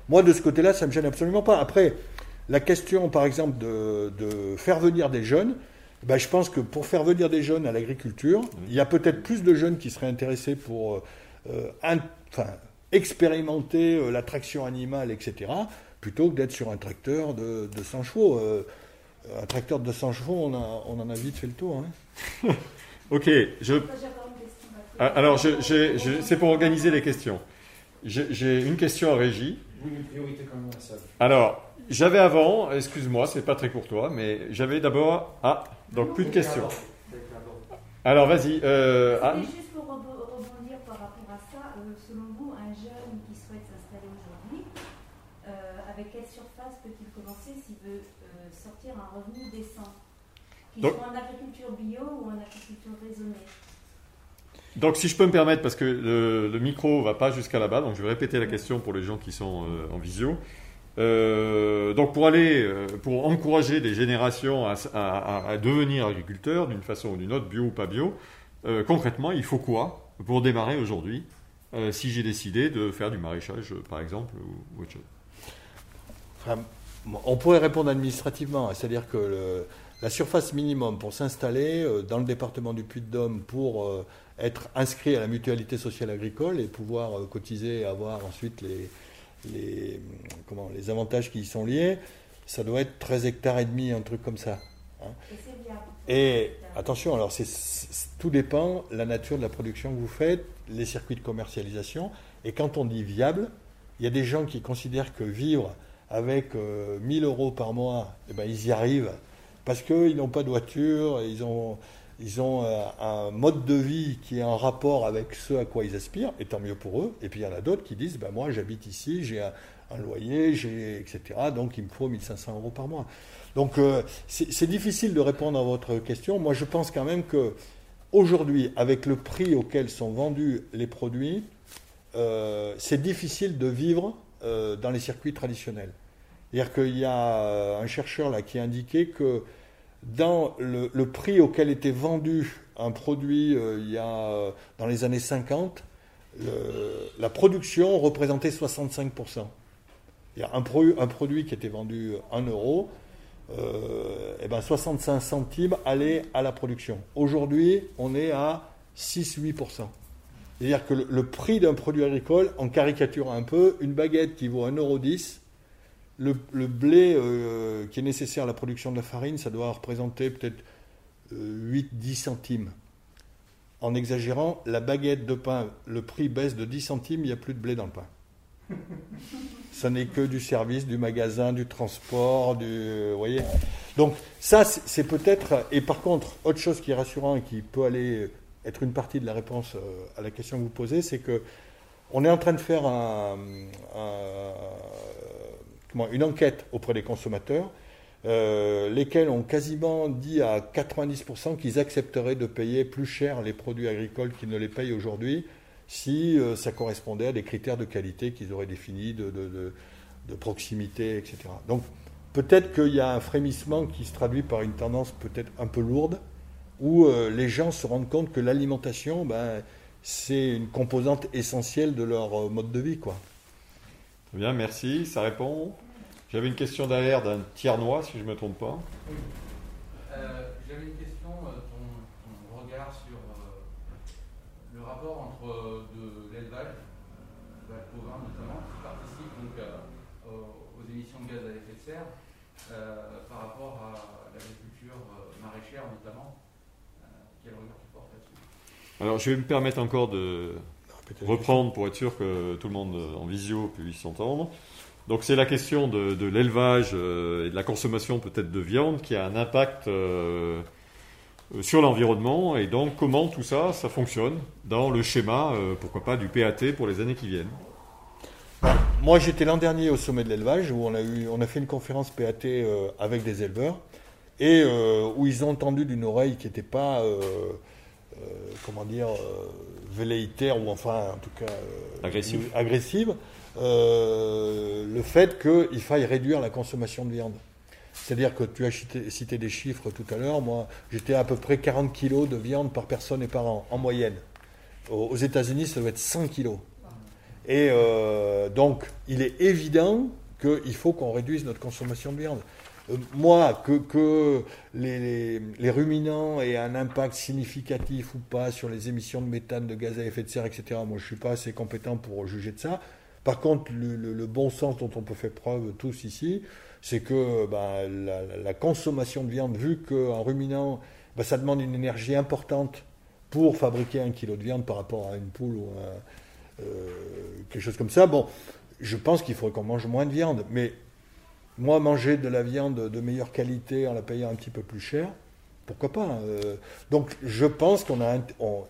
moi, de ce côté-là, ça me gêne absolument pas. Après, la question, par exemple, de, faire venir des jeunes, ben, je pense que pour faire venir des jeunes à l'agriculture, il y a peut-être plus de jeunes qui seraient intéressés pour enfin, expérimenter euh, la traction animale, etc., plutôt que d'être sur un tracteur de, de 100 chevaux. Euh, un tracteur de 200 chevaux, on, a- on en a vite fait le tour. hein. Ok, je, Ah, alors je- j'ai- je- c'est pour organiser les questions. J'ai une question à Régie. Oui, une priorité quand même. Alors, j'avais avant, excuse-moi, c'est pas très courtois, mais j'avais d'abord. Ah, donc plus de questions. Alors vas-y, euh, Anne. C'était juste pour rebo- rebondir par rapport à ça, euh, selon vous, un jeune qui souhaite s'installer aujourd'hui, euh, avec quelle surface peut-il commencer s'il veut sortir un revenu décent? Qu'il Donc- soit en agriculture bio ou en agriculture raisonnée. Donc si je peux me permettre, parce que le, le micro va pas jusqu'à là-bas, donc je vais répéter la question pour les gens qui sont euh, en visio. Euh, donc pour aller, euh, pour encourager des générations à, devenir agriculteurs d'une façon ou d'une autre, bio ou pas bio, euh, concrètement, il faut quoi pour démarrer aujourd'hui euh, si j'ai décidé de faire du maraîchage, par exemple, ou, ou autre chose? Enfin, on pourrait répondre administrativement, hein, c'est-à-dire que le- la surface minimum pour s'installer euh, dans le département du Puy-de-Dôme pour euh, être inscrit à la mutualité sociale agricole et pouvoir euh, cotiser et avoir ensuite les, les, comment, les avantages qui y sont liés, ça doit être 13 hectares et demi, un truc comme ça. Viable. Et attention, alors c'est, c'est- tout dépend la nature de la production que vous faites, les circuits de commercialisation. Et quand on dit viable, il y a des gens qui considèrent que vivre avec euh, 1000 euros par mois, eh ben, ils y arrivent parce qu'ils n'ont pas de voiture, ils ont, ils ont euh, un mode de vie qui est en rapport avec ce à quoi ils aspirent, et tant mieux pour eux. Et puis il y en a d'autres qui disent, ben, moi j'habite ici, j'ai un, loyer, j'ai, etc. Donc il me faut 1500 euros par mois. Donc euh, c'est difficile de répondre à votre question. Moi, je pense quand même que aujourd'hui, avec le prix auquel sont vendus les produits, euh, c'est difficile de vivre dans les circuits traditionnels. C'est-à-dire qu'il y a un chercheur là qui a indiqué que dans le, prix auquel était vendu un produit euh, il y a, euh, dans les années 50, le- la production représentait 65%. C'est-à-dire un, pro- un produit qui était vendu 1 euro, euh, eh ben 65 centimes allaient à la production. Aujourd'hui, on est à 6-8%. C'est-à-dire que le, le prix d'un produit agricole, en caricaturant un peu, une baguette qui vaut 1,10€, le, le blé euh, qui est nécessaire à la production de la farine, ça doit représenter peut-être 8-10 centimes. En exagérant, la baguette de pain, le prix baisse de 10 centimes, il n'y a plus de blé dans le pain. Ça n'est que du service, du magasin, du transport, du. Vous voyez Donc, ça, c'est peut-être. Et par contre, autre chose qui est rassurant et qui peut aller être une partie de la réponse euh, à la question que vous posez, c'est que on est en train de faire un- une enquête auprès des consommateurs, euh, lesquels ont quasiment dit à 90% qu'ils accepteraient de payer plus cher les produits agricoles qu'ils ne les payent aujourd'hui si euh, ça correspondait à des critères de qualité qu'ils auraient définis, de, proximité, etc. Donc peut-être qu'il y a un frémissement qui se traduit par une tendance peut-être un peu lourde, où euh, les gens se rendent compte que l'alimentation, ben, c'est une composante essentielle de leur mode de vie. Bien, merci, ça répond. J'avais une question derrière d'un tiernois, si je ne me trompe pas. Euh, J'avais une question, euh, ton, ton regard sur euh, le rapport entre euh, de l'élevage, bovin notamment, qui participe donc aux, émissions de gaz à effet de serre, par rapport à l'agriculture maraîchère notamment. Quel regard tu portes là-dessus? Alors, je vais me permettre encore de reprendre pour être sûr que tout le monde euh, en visio puisse s'entendre. Donc, c'est la question de, l'élevage euh, et de la consommation peut-être de viande qui a un impact euh, sur l'environnement et donc comment tout ça, ça fonctionne dans le schéma, pourquoi pas, du PAT pour les années qui viennent? Moi, j'étais l'an dernier au sommet de l'élevage où on a, eu, on a fait une conférence PAT avec des éleveurs et où ils ont entendu d'une oreille qui n'était pas, comment dire, euh, velléitaire ou enfin, en tout cas, euh, Agressive. agressive, euh, le fait qu'il faille réduire la consommation de viande. C'est-à-dire que tu as cité, cité des chiffres tout à l'heure. Moi, j'étais à peu près 40 kilos de viande par personne et par an, en moyenne. Aux aux États-Unis, ça doit être 100 kilos. Et euh, donc, il est évident qu'il faut qu'on réduise notre consommation de viande. Moi, que, les, ruminants aient un impact significatif ou pas sur les émissions de méthane, de gaz à effet de serre, etc., moi je ne suis pas assez compétent pour juger de ça. Par contre, le, bon sens dont on peut faire preuve tous ici, c'est que bah, la, consommation de viande, vu qu'un ruminant, bah, ça demande une énergie importante pour fabriquer un kilo de viande par rapport à une poule ou euh, quelque chose comme ça, bon, je pense qu'il faudrait qu'on mange moins de viande. Mais moi, manger de la viande de meilleure qualité en la payant un petit peu plus cher, pourquoi pas euh, Donc, je pense qu'on a,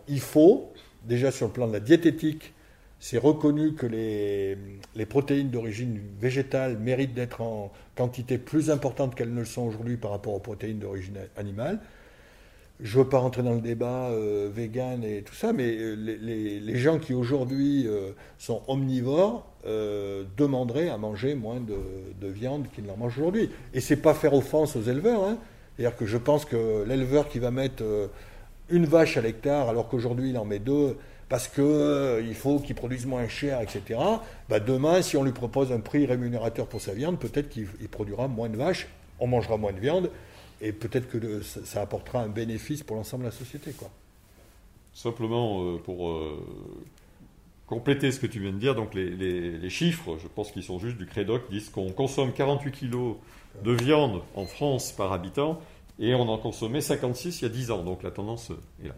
il faut déjà sur le plan de la diététique, c'est reconnu que les, protéines d'origine végétale méritent d'être en quantité plus importante qu'elles ne le sont aujourd'hui par rapport aux protéines d'origine animale. Je ne veux pas rentrer dans le débat euh, vegan et tout ça, mais euh, les, gens qui aujourd'hui sont omnivores euh, demanderaient à manger moins de, de viande qu'ils n'en mangent aujourd'hui. Et c'est pas faire offense aux éleveurs. hein. C'est-à-dire que je pense que l'éleveur qui va mettre euh, une vache à l'hectare alors qu'aujourd'hui il en met deux parce que euh, faut qu'il produise moins cher, etc. Bah, demain, si on lui propose un prix rémunérateur pour sa viande, peut-être qu'il il produira moins de vaches, on mangera moins de viande, et peut-être que le- ça, apportera un bénéfice pour l'ensemble de la société. Quoi. Simplement euh, pour euh, compléter ce que tu viens de dire, donc les, chiffres, je pense qu'ils sont juste du Crédoc, disent qu'on consomme 48 kilos de viande en France par habitant et on en consommait 56 il y a 10 ans, donc la tendance est là.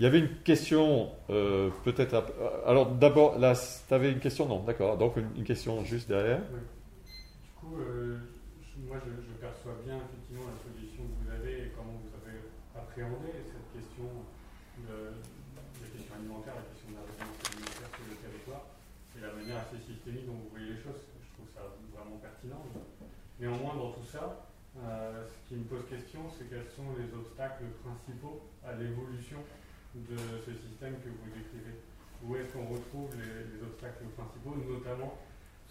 Il y avait une question, euh, peut-être. à- Alors d'abord, là, tu avais une question? Non, d'accord. Donc une, question juste derrière. Du coup, euh, moi je, je perçois bien effectivement la solution que vous avez et comment vous avez appréhendé cette question, de, la question alimentaire, la question de la résilience alimentaire sur le territoire et la manière assez systémique dont vous voyez les choses. Je trouve ça vraiment pertinent. Néanmoins, dans tout ça, euh, ce qui me pose question, c'est quels sont les obstacles principaux à l'évolution de ce système que vous décrivez. Où est-ce qu'on retrouve les, les obstacles principaux, notamment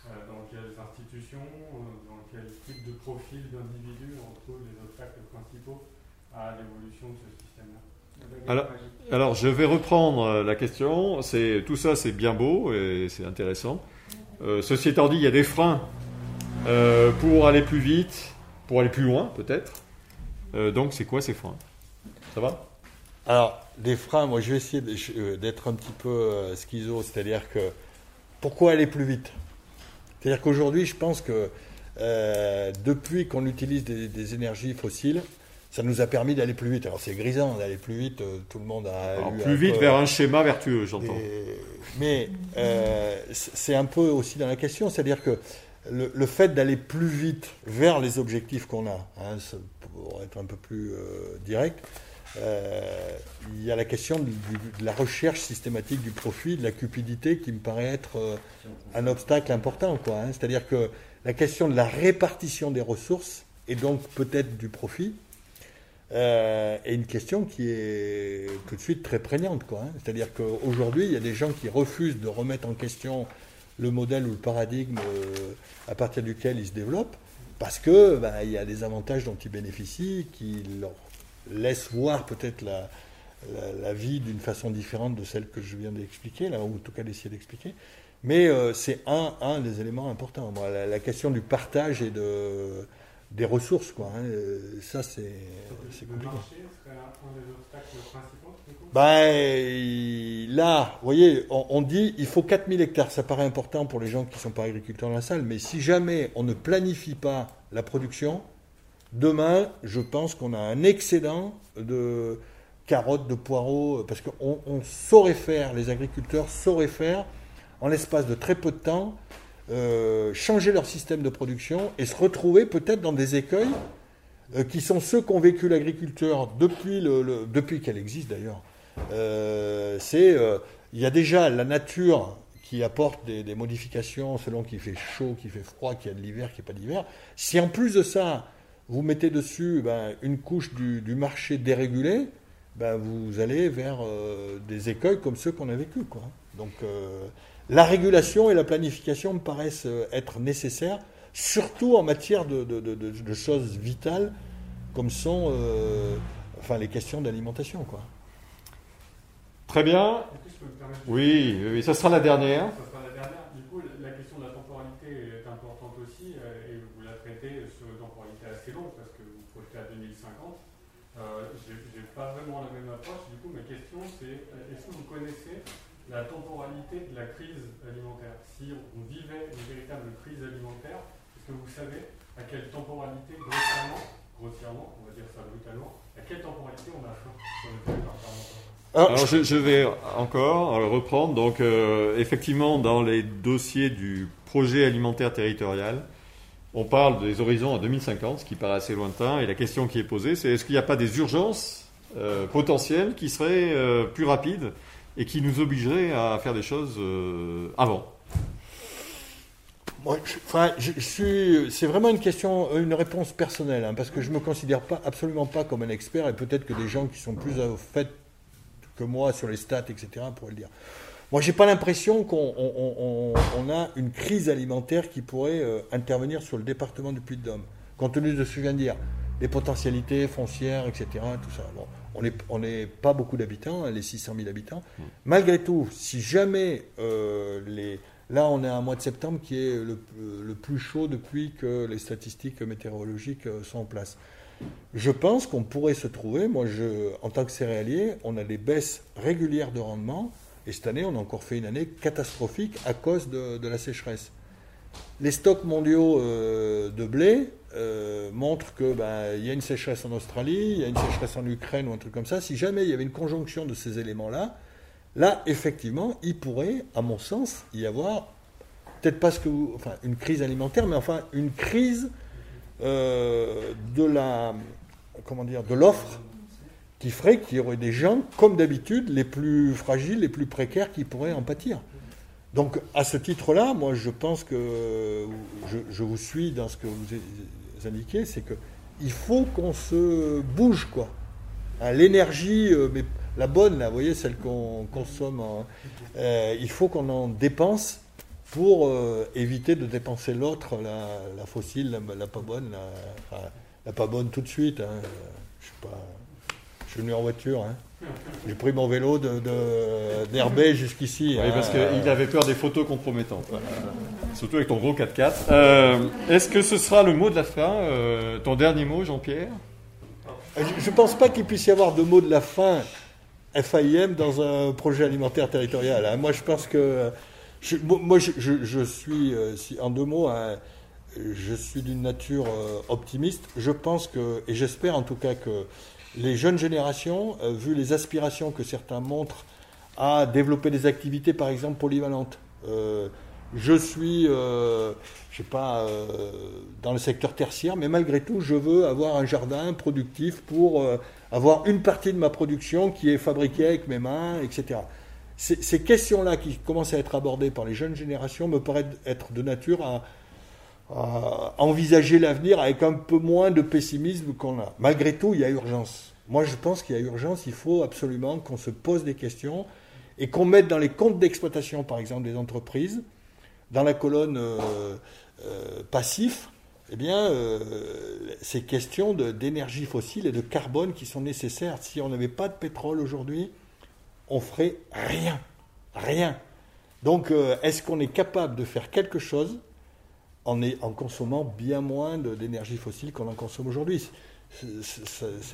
euh, dans quelles institutions, euh, dans quel type de profil d'individu on retrouve les obstacles principaux à l'évolution de ce système-là? Alors-. Alors je vais reprendre la question. Tout ça, c'est bien beau et c'est intéressant. Ceci étant dit, il y a des freins euh, pour aller plus vite, pour aller plus loin peut-être. Euh, donc c'est quoi ces freins? Ça va? Alors, des freins, moi je vais essayer euh, d'être un petit peu schizo, c'est-à-dire que pourquoi aller plus vite? C'est-à-dire qu'aujourd'hui, je pense que euh, depuis qu'on utilise des, des énergies fossiles, ça nous a permis d'aller plus vite. Alors c'est grisant d'aller plus vite, tout le monde a Alors, Plus vite vers un schéma vertueux, j'entends. des- Mais c'est un peu aussi dans la question, c'est-à-dire que le, fait d'aller plus vite vers les objectifs qu'on a, hein, pour être un peu plus euh, direct, euh, il y a la question de la recherche systématique du profit, de la cupidité qui me paraît être euh, un obstacle important. hein. C'est-à-dire que la question de la répartition des ressources et donc peut-être du profit est une question qui est tout de suite très prégnante. hein. C'est-à-dire qu'aujourd'hui, il y a des gens qui refusent de remettre en question le modèle ou le paradigme euh, à partir duquel ils se développent parce que bah, il y a des avantages dont ils bénéficient qui leur laissent voir peut-être la, la, vie d'une façon différente de celle que je viens d'expliquer, là, ou en tout cas d'essayer d'expliquer. Mais euh, c'est un, un des éléments importants. La question du partage et de, des ressources, quoi. hein, euh, ça, c'est c'est Le compliqué. marché serait un, un des obstacles principaux du coup? Ben, là, vous voyez, on, on dit il faut 4000 hectares. Ça paraît important pour les gens qui ne sont pas agriculteurs dans la salle, mais si jamais on ne planifie pas la production, demain, je pense qu'on a un excédent de carottes, de poireaux, parce qu'on on saurait faire, les agriculteurs sauraient faire, en l'espace de très peu de temps, euh, changer leur système de production et se retrouver peut-être dans des écueils euh, qui sont ceux qu'ont vécu l'agriculteur depuis, depuis qu'elle existe d'ailleurs. Euh, c'est il y a déjà la nature qui apporte des, modifications selon qu'il fait chaud, qu'il fait froid, qu'il y a de l'hiver, qu'il n'y a pas d'hiver. Si en plus de ça, vous mettez dessus ben, une couche du, marché dérégulé, ben, vous allez vers des écueils comme ceux qu'on a vécu. Quoi. Donc la régulation et la planification me paraissent euh, être nécessaires, surtout en matière de, de- de- de- de choses vitales comme sont euh, enfin, les questions d'alimentation. Quoi. Très bien. Est-ce que je peux me permettre Oui, oui, ça sera la dernière. Ça sera la dernière. Du coup, la, question de la temporalité est importante aussi, euh, et vous la traitez sur une temporalité assez longue, parce que vous projetez à 2050. Euh, je n'ai pas vraiment la même approche. Du coup, ma question, c'est est-ce que vous connaissez la temporalité de la crise alimentaire Si on vivait une véritable crise alimentaire, est-ce que vous savez à quelle temporalité, grossièrement, grossièrement, on va dire ça brutalement, à quelle temporalité on a faim sur le territoire parlementaire alors, je, je, vais encore reprendre. Donc, euh, effectivement, dans les dossiers du projet alimentaire territorial, on parle des horizons à 2050, ce qui paraît assez lointain. Et la question qui est posée, c'est est-ce qu'il n'y a pas des urgences euh, potentielles qui seraient euh, plus rapides et qui nous obligeraient à faire des choses euh, avant Moi, je, enfin, je, suis. C'est vraiment une question, une réponse personnelle, hein, parce que je me considère pas absolument pas comme un expert, et peut-être que des gens qui sont plus au fait que moi sur les stats, etc., pourraient le dire. Moi, j'ai pas l'impression qu'on on, on, a une crise alimentaire qui pourrait euh, intervenir sur le département du Puy-de-Dôme, compte tenu de ce que je viens de dire, les potentialités foncières, etc., tout ça. Bon, on n'est pas beaucoup d'habitants, hein, les 600 000 habitants. Malgré tout, si jamais euh, les Là, on est à un mois de septembre qui est le, le, plus chaud depuis que les statistiques météorologiques euh, sont en place. Je pense qu'on pourrait se trouver, moi, en tant que céréalier, on a des baisses régulières de rendement, et cette année, on a encore fait une année catastrophique à cause de, la sécheresse. Les stocks mondiaux euh, de blé euh, montrent qu'il ben, y a une sécheresse en Australie, il y a une sécheresse en Ukraine ou un truc comme ça. Si jamais il y avait une conjonction de ces éléments-là, Là, effectivement, il pourrait, à mon sens, y avoir, peut-être pas ce que vous, enfin, une crise alimentaire, mais enfin une crise euh, de la, comment dire, de l'offre, qui ferait qu'il y aurait des gens, comme d'habitude, les plus fragiles, les plus précaires, qui pourraient en pâtir. Donc, à ce titre-là, moi, je pense que je, je, vous suis dans ce que vous indiquez, c'est que il faut qu'on se bouge, quoi. Hein, L'énergie, euh, mais la bonne, là, vous voyez, celle qu'on consomme, en, euh, il faut qu'on en dépense pour euh, éviter de dépenser l'autre, la, fossile, la, pas bonne, la, pas bonne tout de suite. Hein. Je suis pas, je suis venu en voiture. Hein. J'ai pris mon vélo d'Herbe de, de, jusqu'ici. Oui, hein. parce qu'il avait peur des photos compromettantes. Voilà. Surtout avec ton gros 4x4. Euh, Est-ce que ce sera le mot de la fin euh, Ton dernier mot, Jean-Pierre? Je ne pense pas qu'il puisse y avoir de mot de la fin FAIM dans un projet alimentaire territorial. Hein. Moi, je pense que. Je, moi, je, je, je suis, euh, si, en deux mots, hein, je suis d'une nature euh, optimiste. Je pense que, et j'espère en tout cas que les jeunes générations, euh, vu les aspirations que certains montrent à développer des activités, par exemple, polyvalentes, euh, je suis, euh, je sais pas, euh, dans le secteur tertiaire, mais malgré tout, je veux avoir un jardin productif pour avoir une partie de ma production qui est fabriquée avec mes mains, etc. Ces, questions-là qui commencent à être abordées par les jeunes générations me paraissent être de nature à envisager l'avenir avec un peu moins de pessimisme qu'on a. Malgré tout, il y a urgence. Moi, je pense qu'il y a urgence. Il faut absolument qu'on se pose des questions et qu'on mette dans les comptes d'exploitation, par exemple, des entreprises, dans la colonne euh, euh, passif, eh bien, euh, ces questions d'énergie fossile et de carbone qui sont nécessaires. Si on n'avait pas de pétrole aujourd'hui, on ferait rien. Rien. Donc, euh, est-ce qu'on est capable de faire quelque chose en, est, en consommant bien moins d'énergie fossile qu'on en consomme aujourd'hui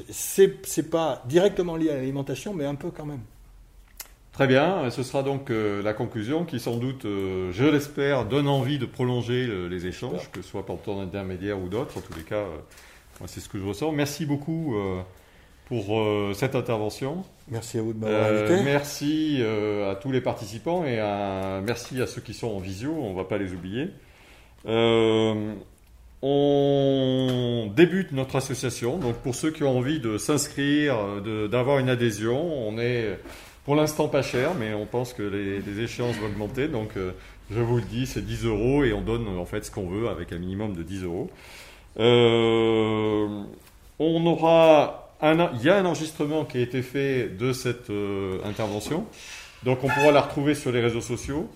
C'est pas directement lié à l'alimentation, mais un peu quand même. Très bien, ce sera donc euh, la conclusion qui sans doute, euh, je l'espère, donne envie de prolonger euh, les échanges, que ce soit par ton intermédiaire ou d'autres. En tous les cas, moi c'est ce que je ressens. Merci beaucoup pour cette intervention. Merci à vous de m'avoir invité. Merci à tous les participants et à, merci à ceux qui sont en visio, on ne va pas les oublier. On débute notre association, donc pour ceux qui ont envie de s'inscrire, d'avoir une adhésion, on est pour l'instant pas cher, mais on pense que les, échéances vont augmenter. Donc euh, je vous le dis, c'est 10 euros et on donne en fait ce qu'on veut avec un minimum de 10 euros. Euh, on aura un, il y a un enregistrement qui a été fait de cette euh, intervention, donc on pourra la retrouver sur les réseaux sociaux.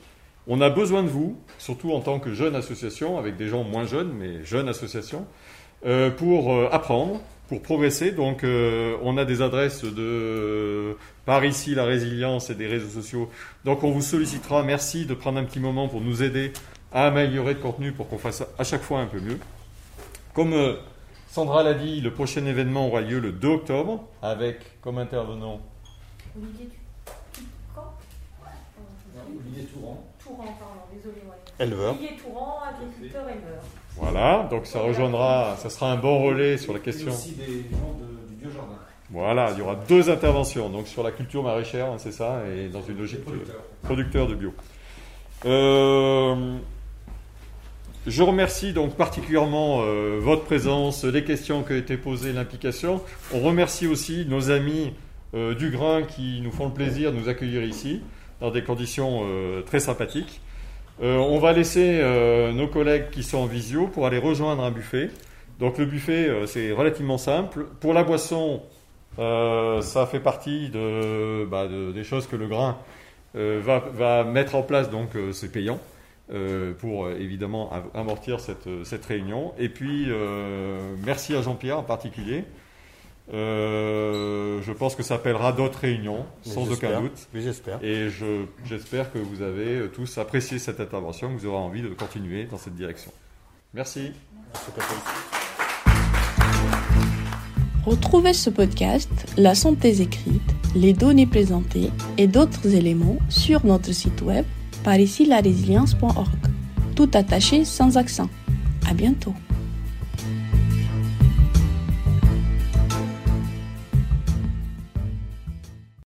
On a besoin de vous, surtout en tant que jeune association, avec des gens moins jeunes, mais jeune association, euh, pour apprendre, pour progresser. Donc, euh, on a des adresses de par ici la résilience et des réseaux sociaux. Donc, on vous sollicitera. Merci de prendre un petit moment pour nous aider à améliorer le contenu pour qu'on fasse à chaque fois un peu mieux. Comme euh, Sandra l'a dit, le prochain événement aura lieu le 2 octobre avec comme intervenant Olivier Touran Touran. Pardon, désolé. ouais. Éleveur. Olivier Touran, agriculteur éleveur. Voilà, donc ça rejoindra, ça sera un bon relais sur la Et question. aussi des gens de- du biojardin. Voilà, il y aura deux interventions, donc sur la culture maraîchère, hein, c'est ça, et dans une logique Producteur. producteur de bio. Euh, je remercie donc particulièrement euh, votre présence, les questions qui ont été posées, l'implication. On remercie aussi nos amis euh, du Grain qui nous font le plaisir de nous accueillir ici dans des conditions euh, très sympathiques. Euh, on va laisser euh, nos collègues qui sont en visio pour aller rejoindre un buffet. Donc le buffet, c'est relativement simple. Pour la boisson, ça fait partie bah, de- des choses que le grain va, va mettre en place, donc c'est payant. pour évidemment am- amortir cette, cette réunion. Et puis, merci à Jean-Pierre en particulier. Euh, je pense que ça appellera d'autres réunions, Mais sans aucun doute. Oui, j'espère. Et je- j'espère que vous avez euh, tous apprécié cette intervention, que vous aurez envie de continuer dans cette direction. Merci. Retrouvez ce podcast, la synthèse écrite, les données présentées et d'autres éléments sur notre site web par ici la résilience.org. Tout attaché sans accent. À bientôt.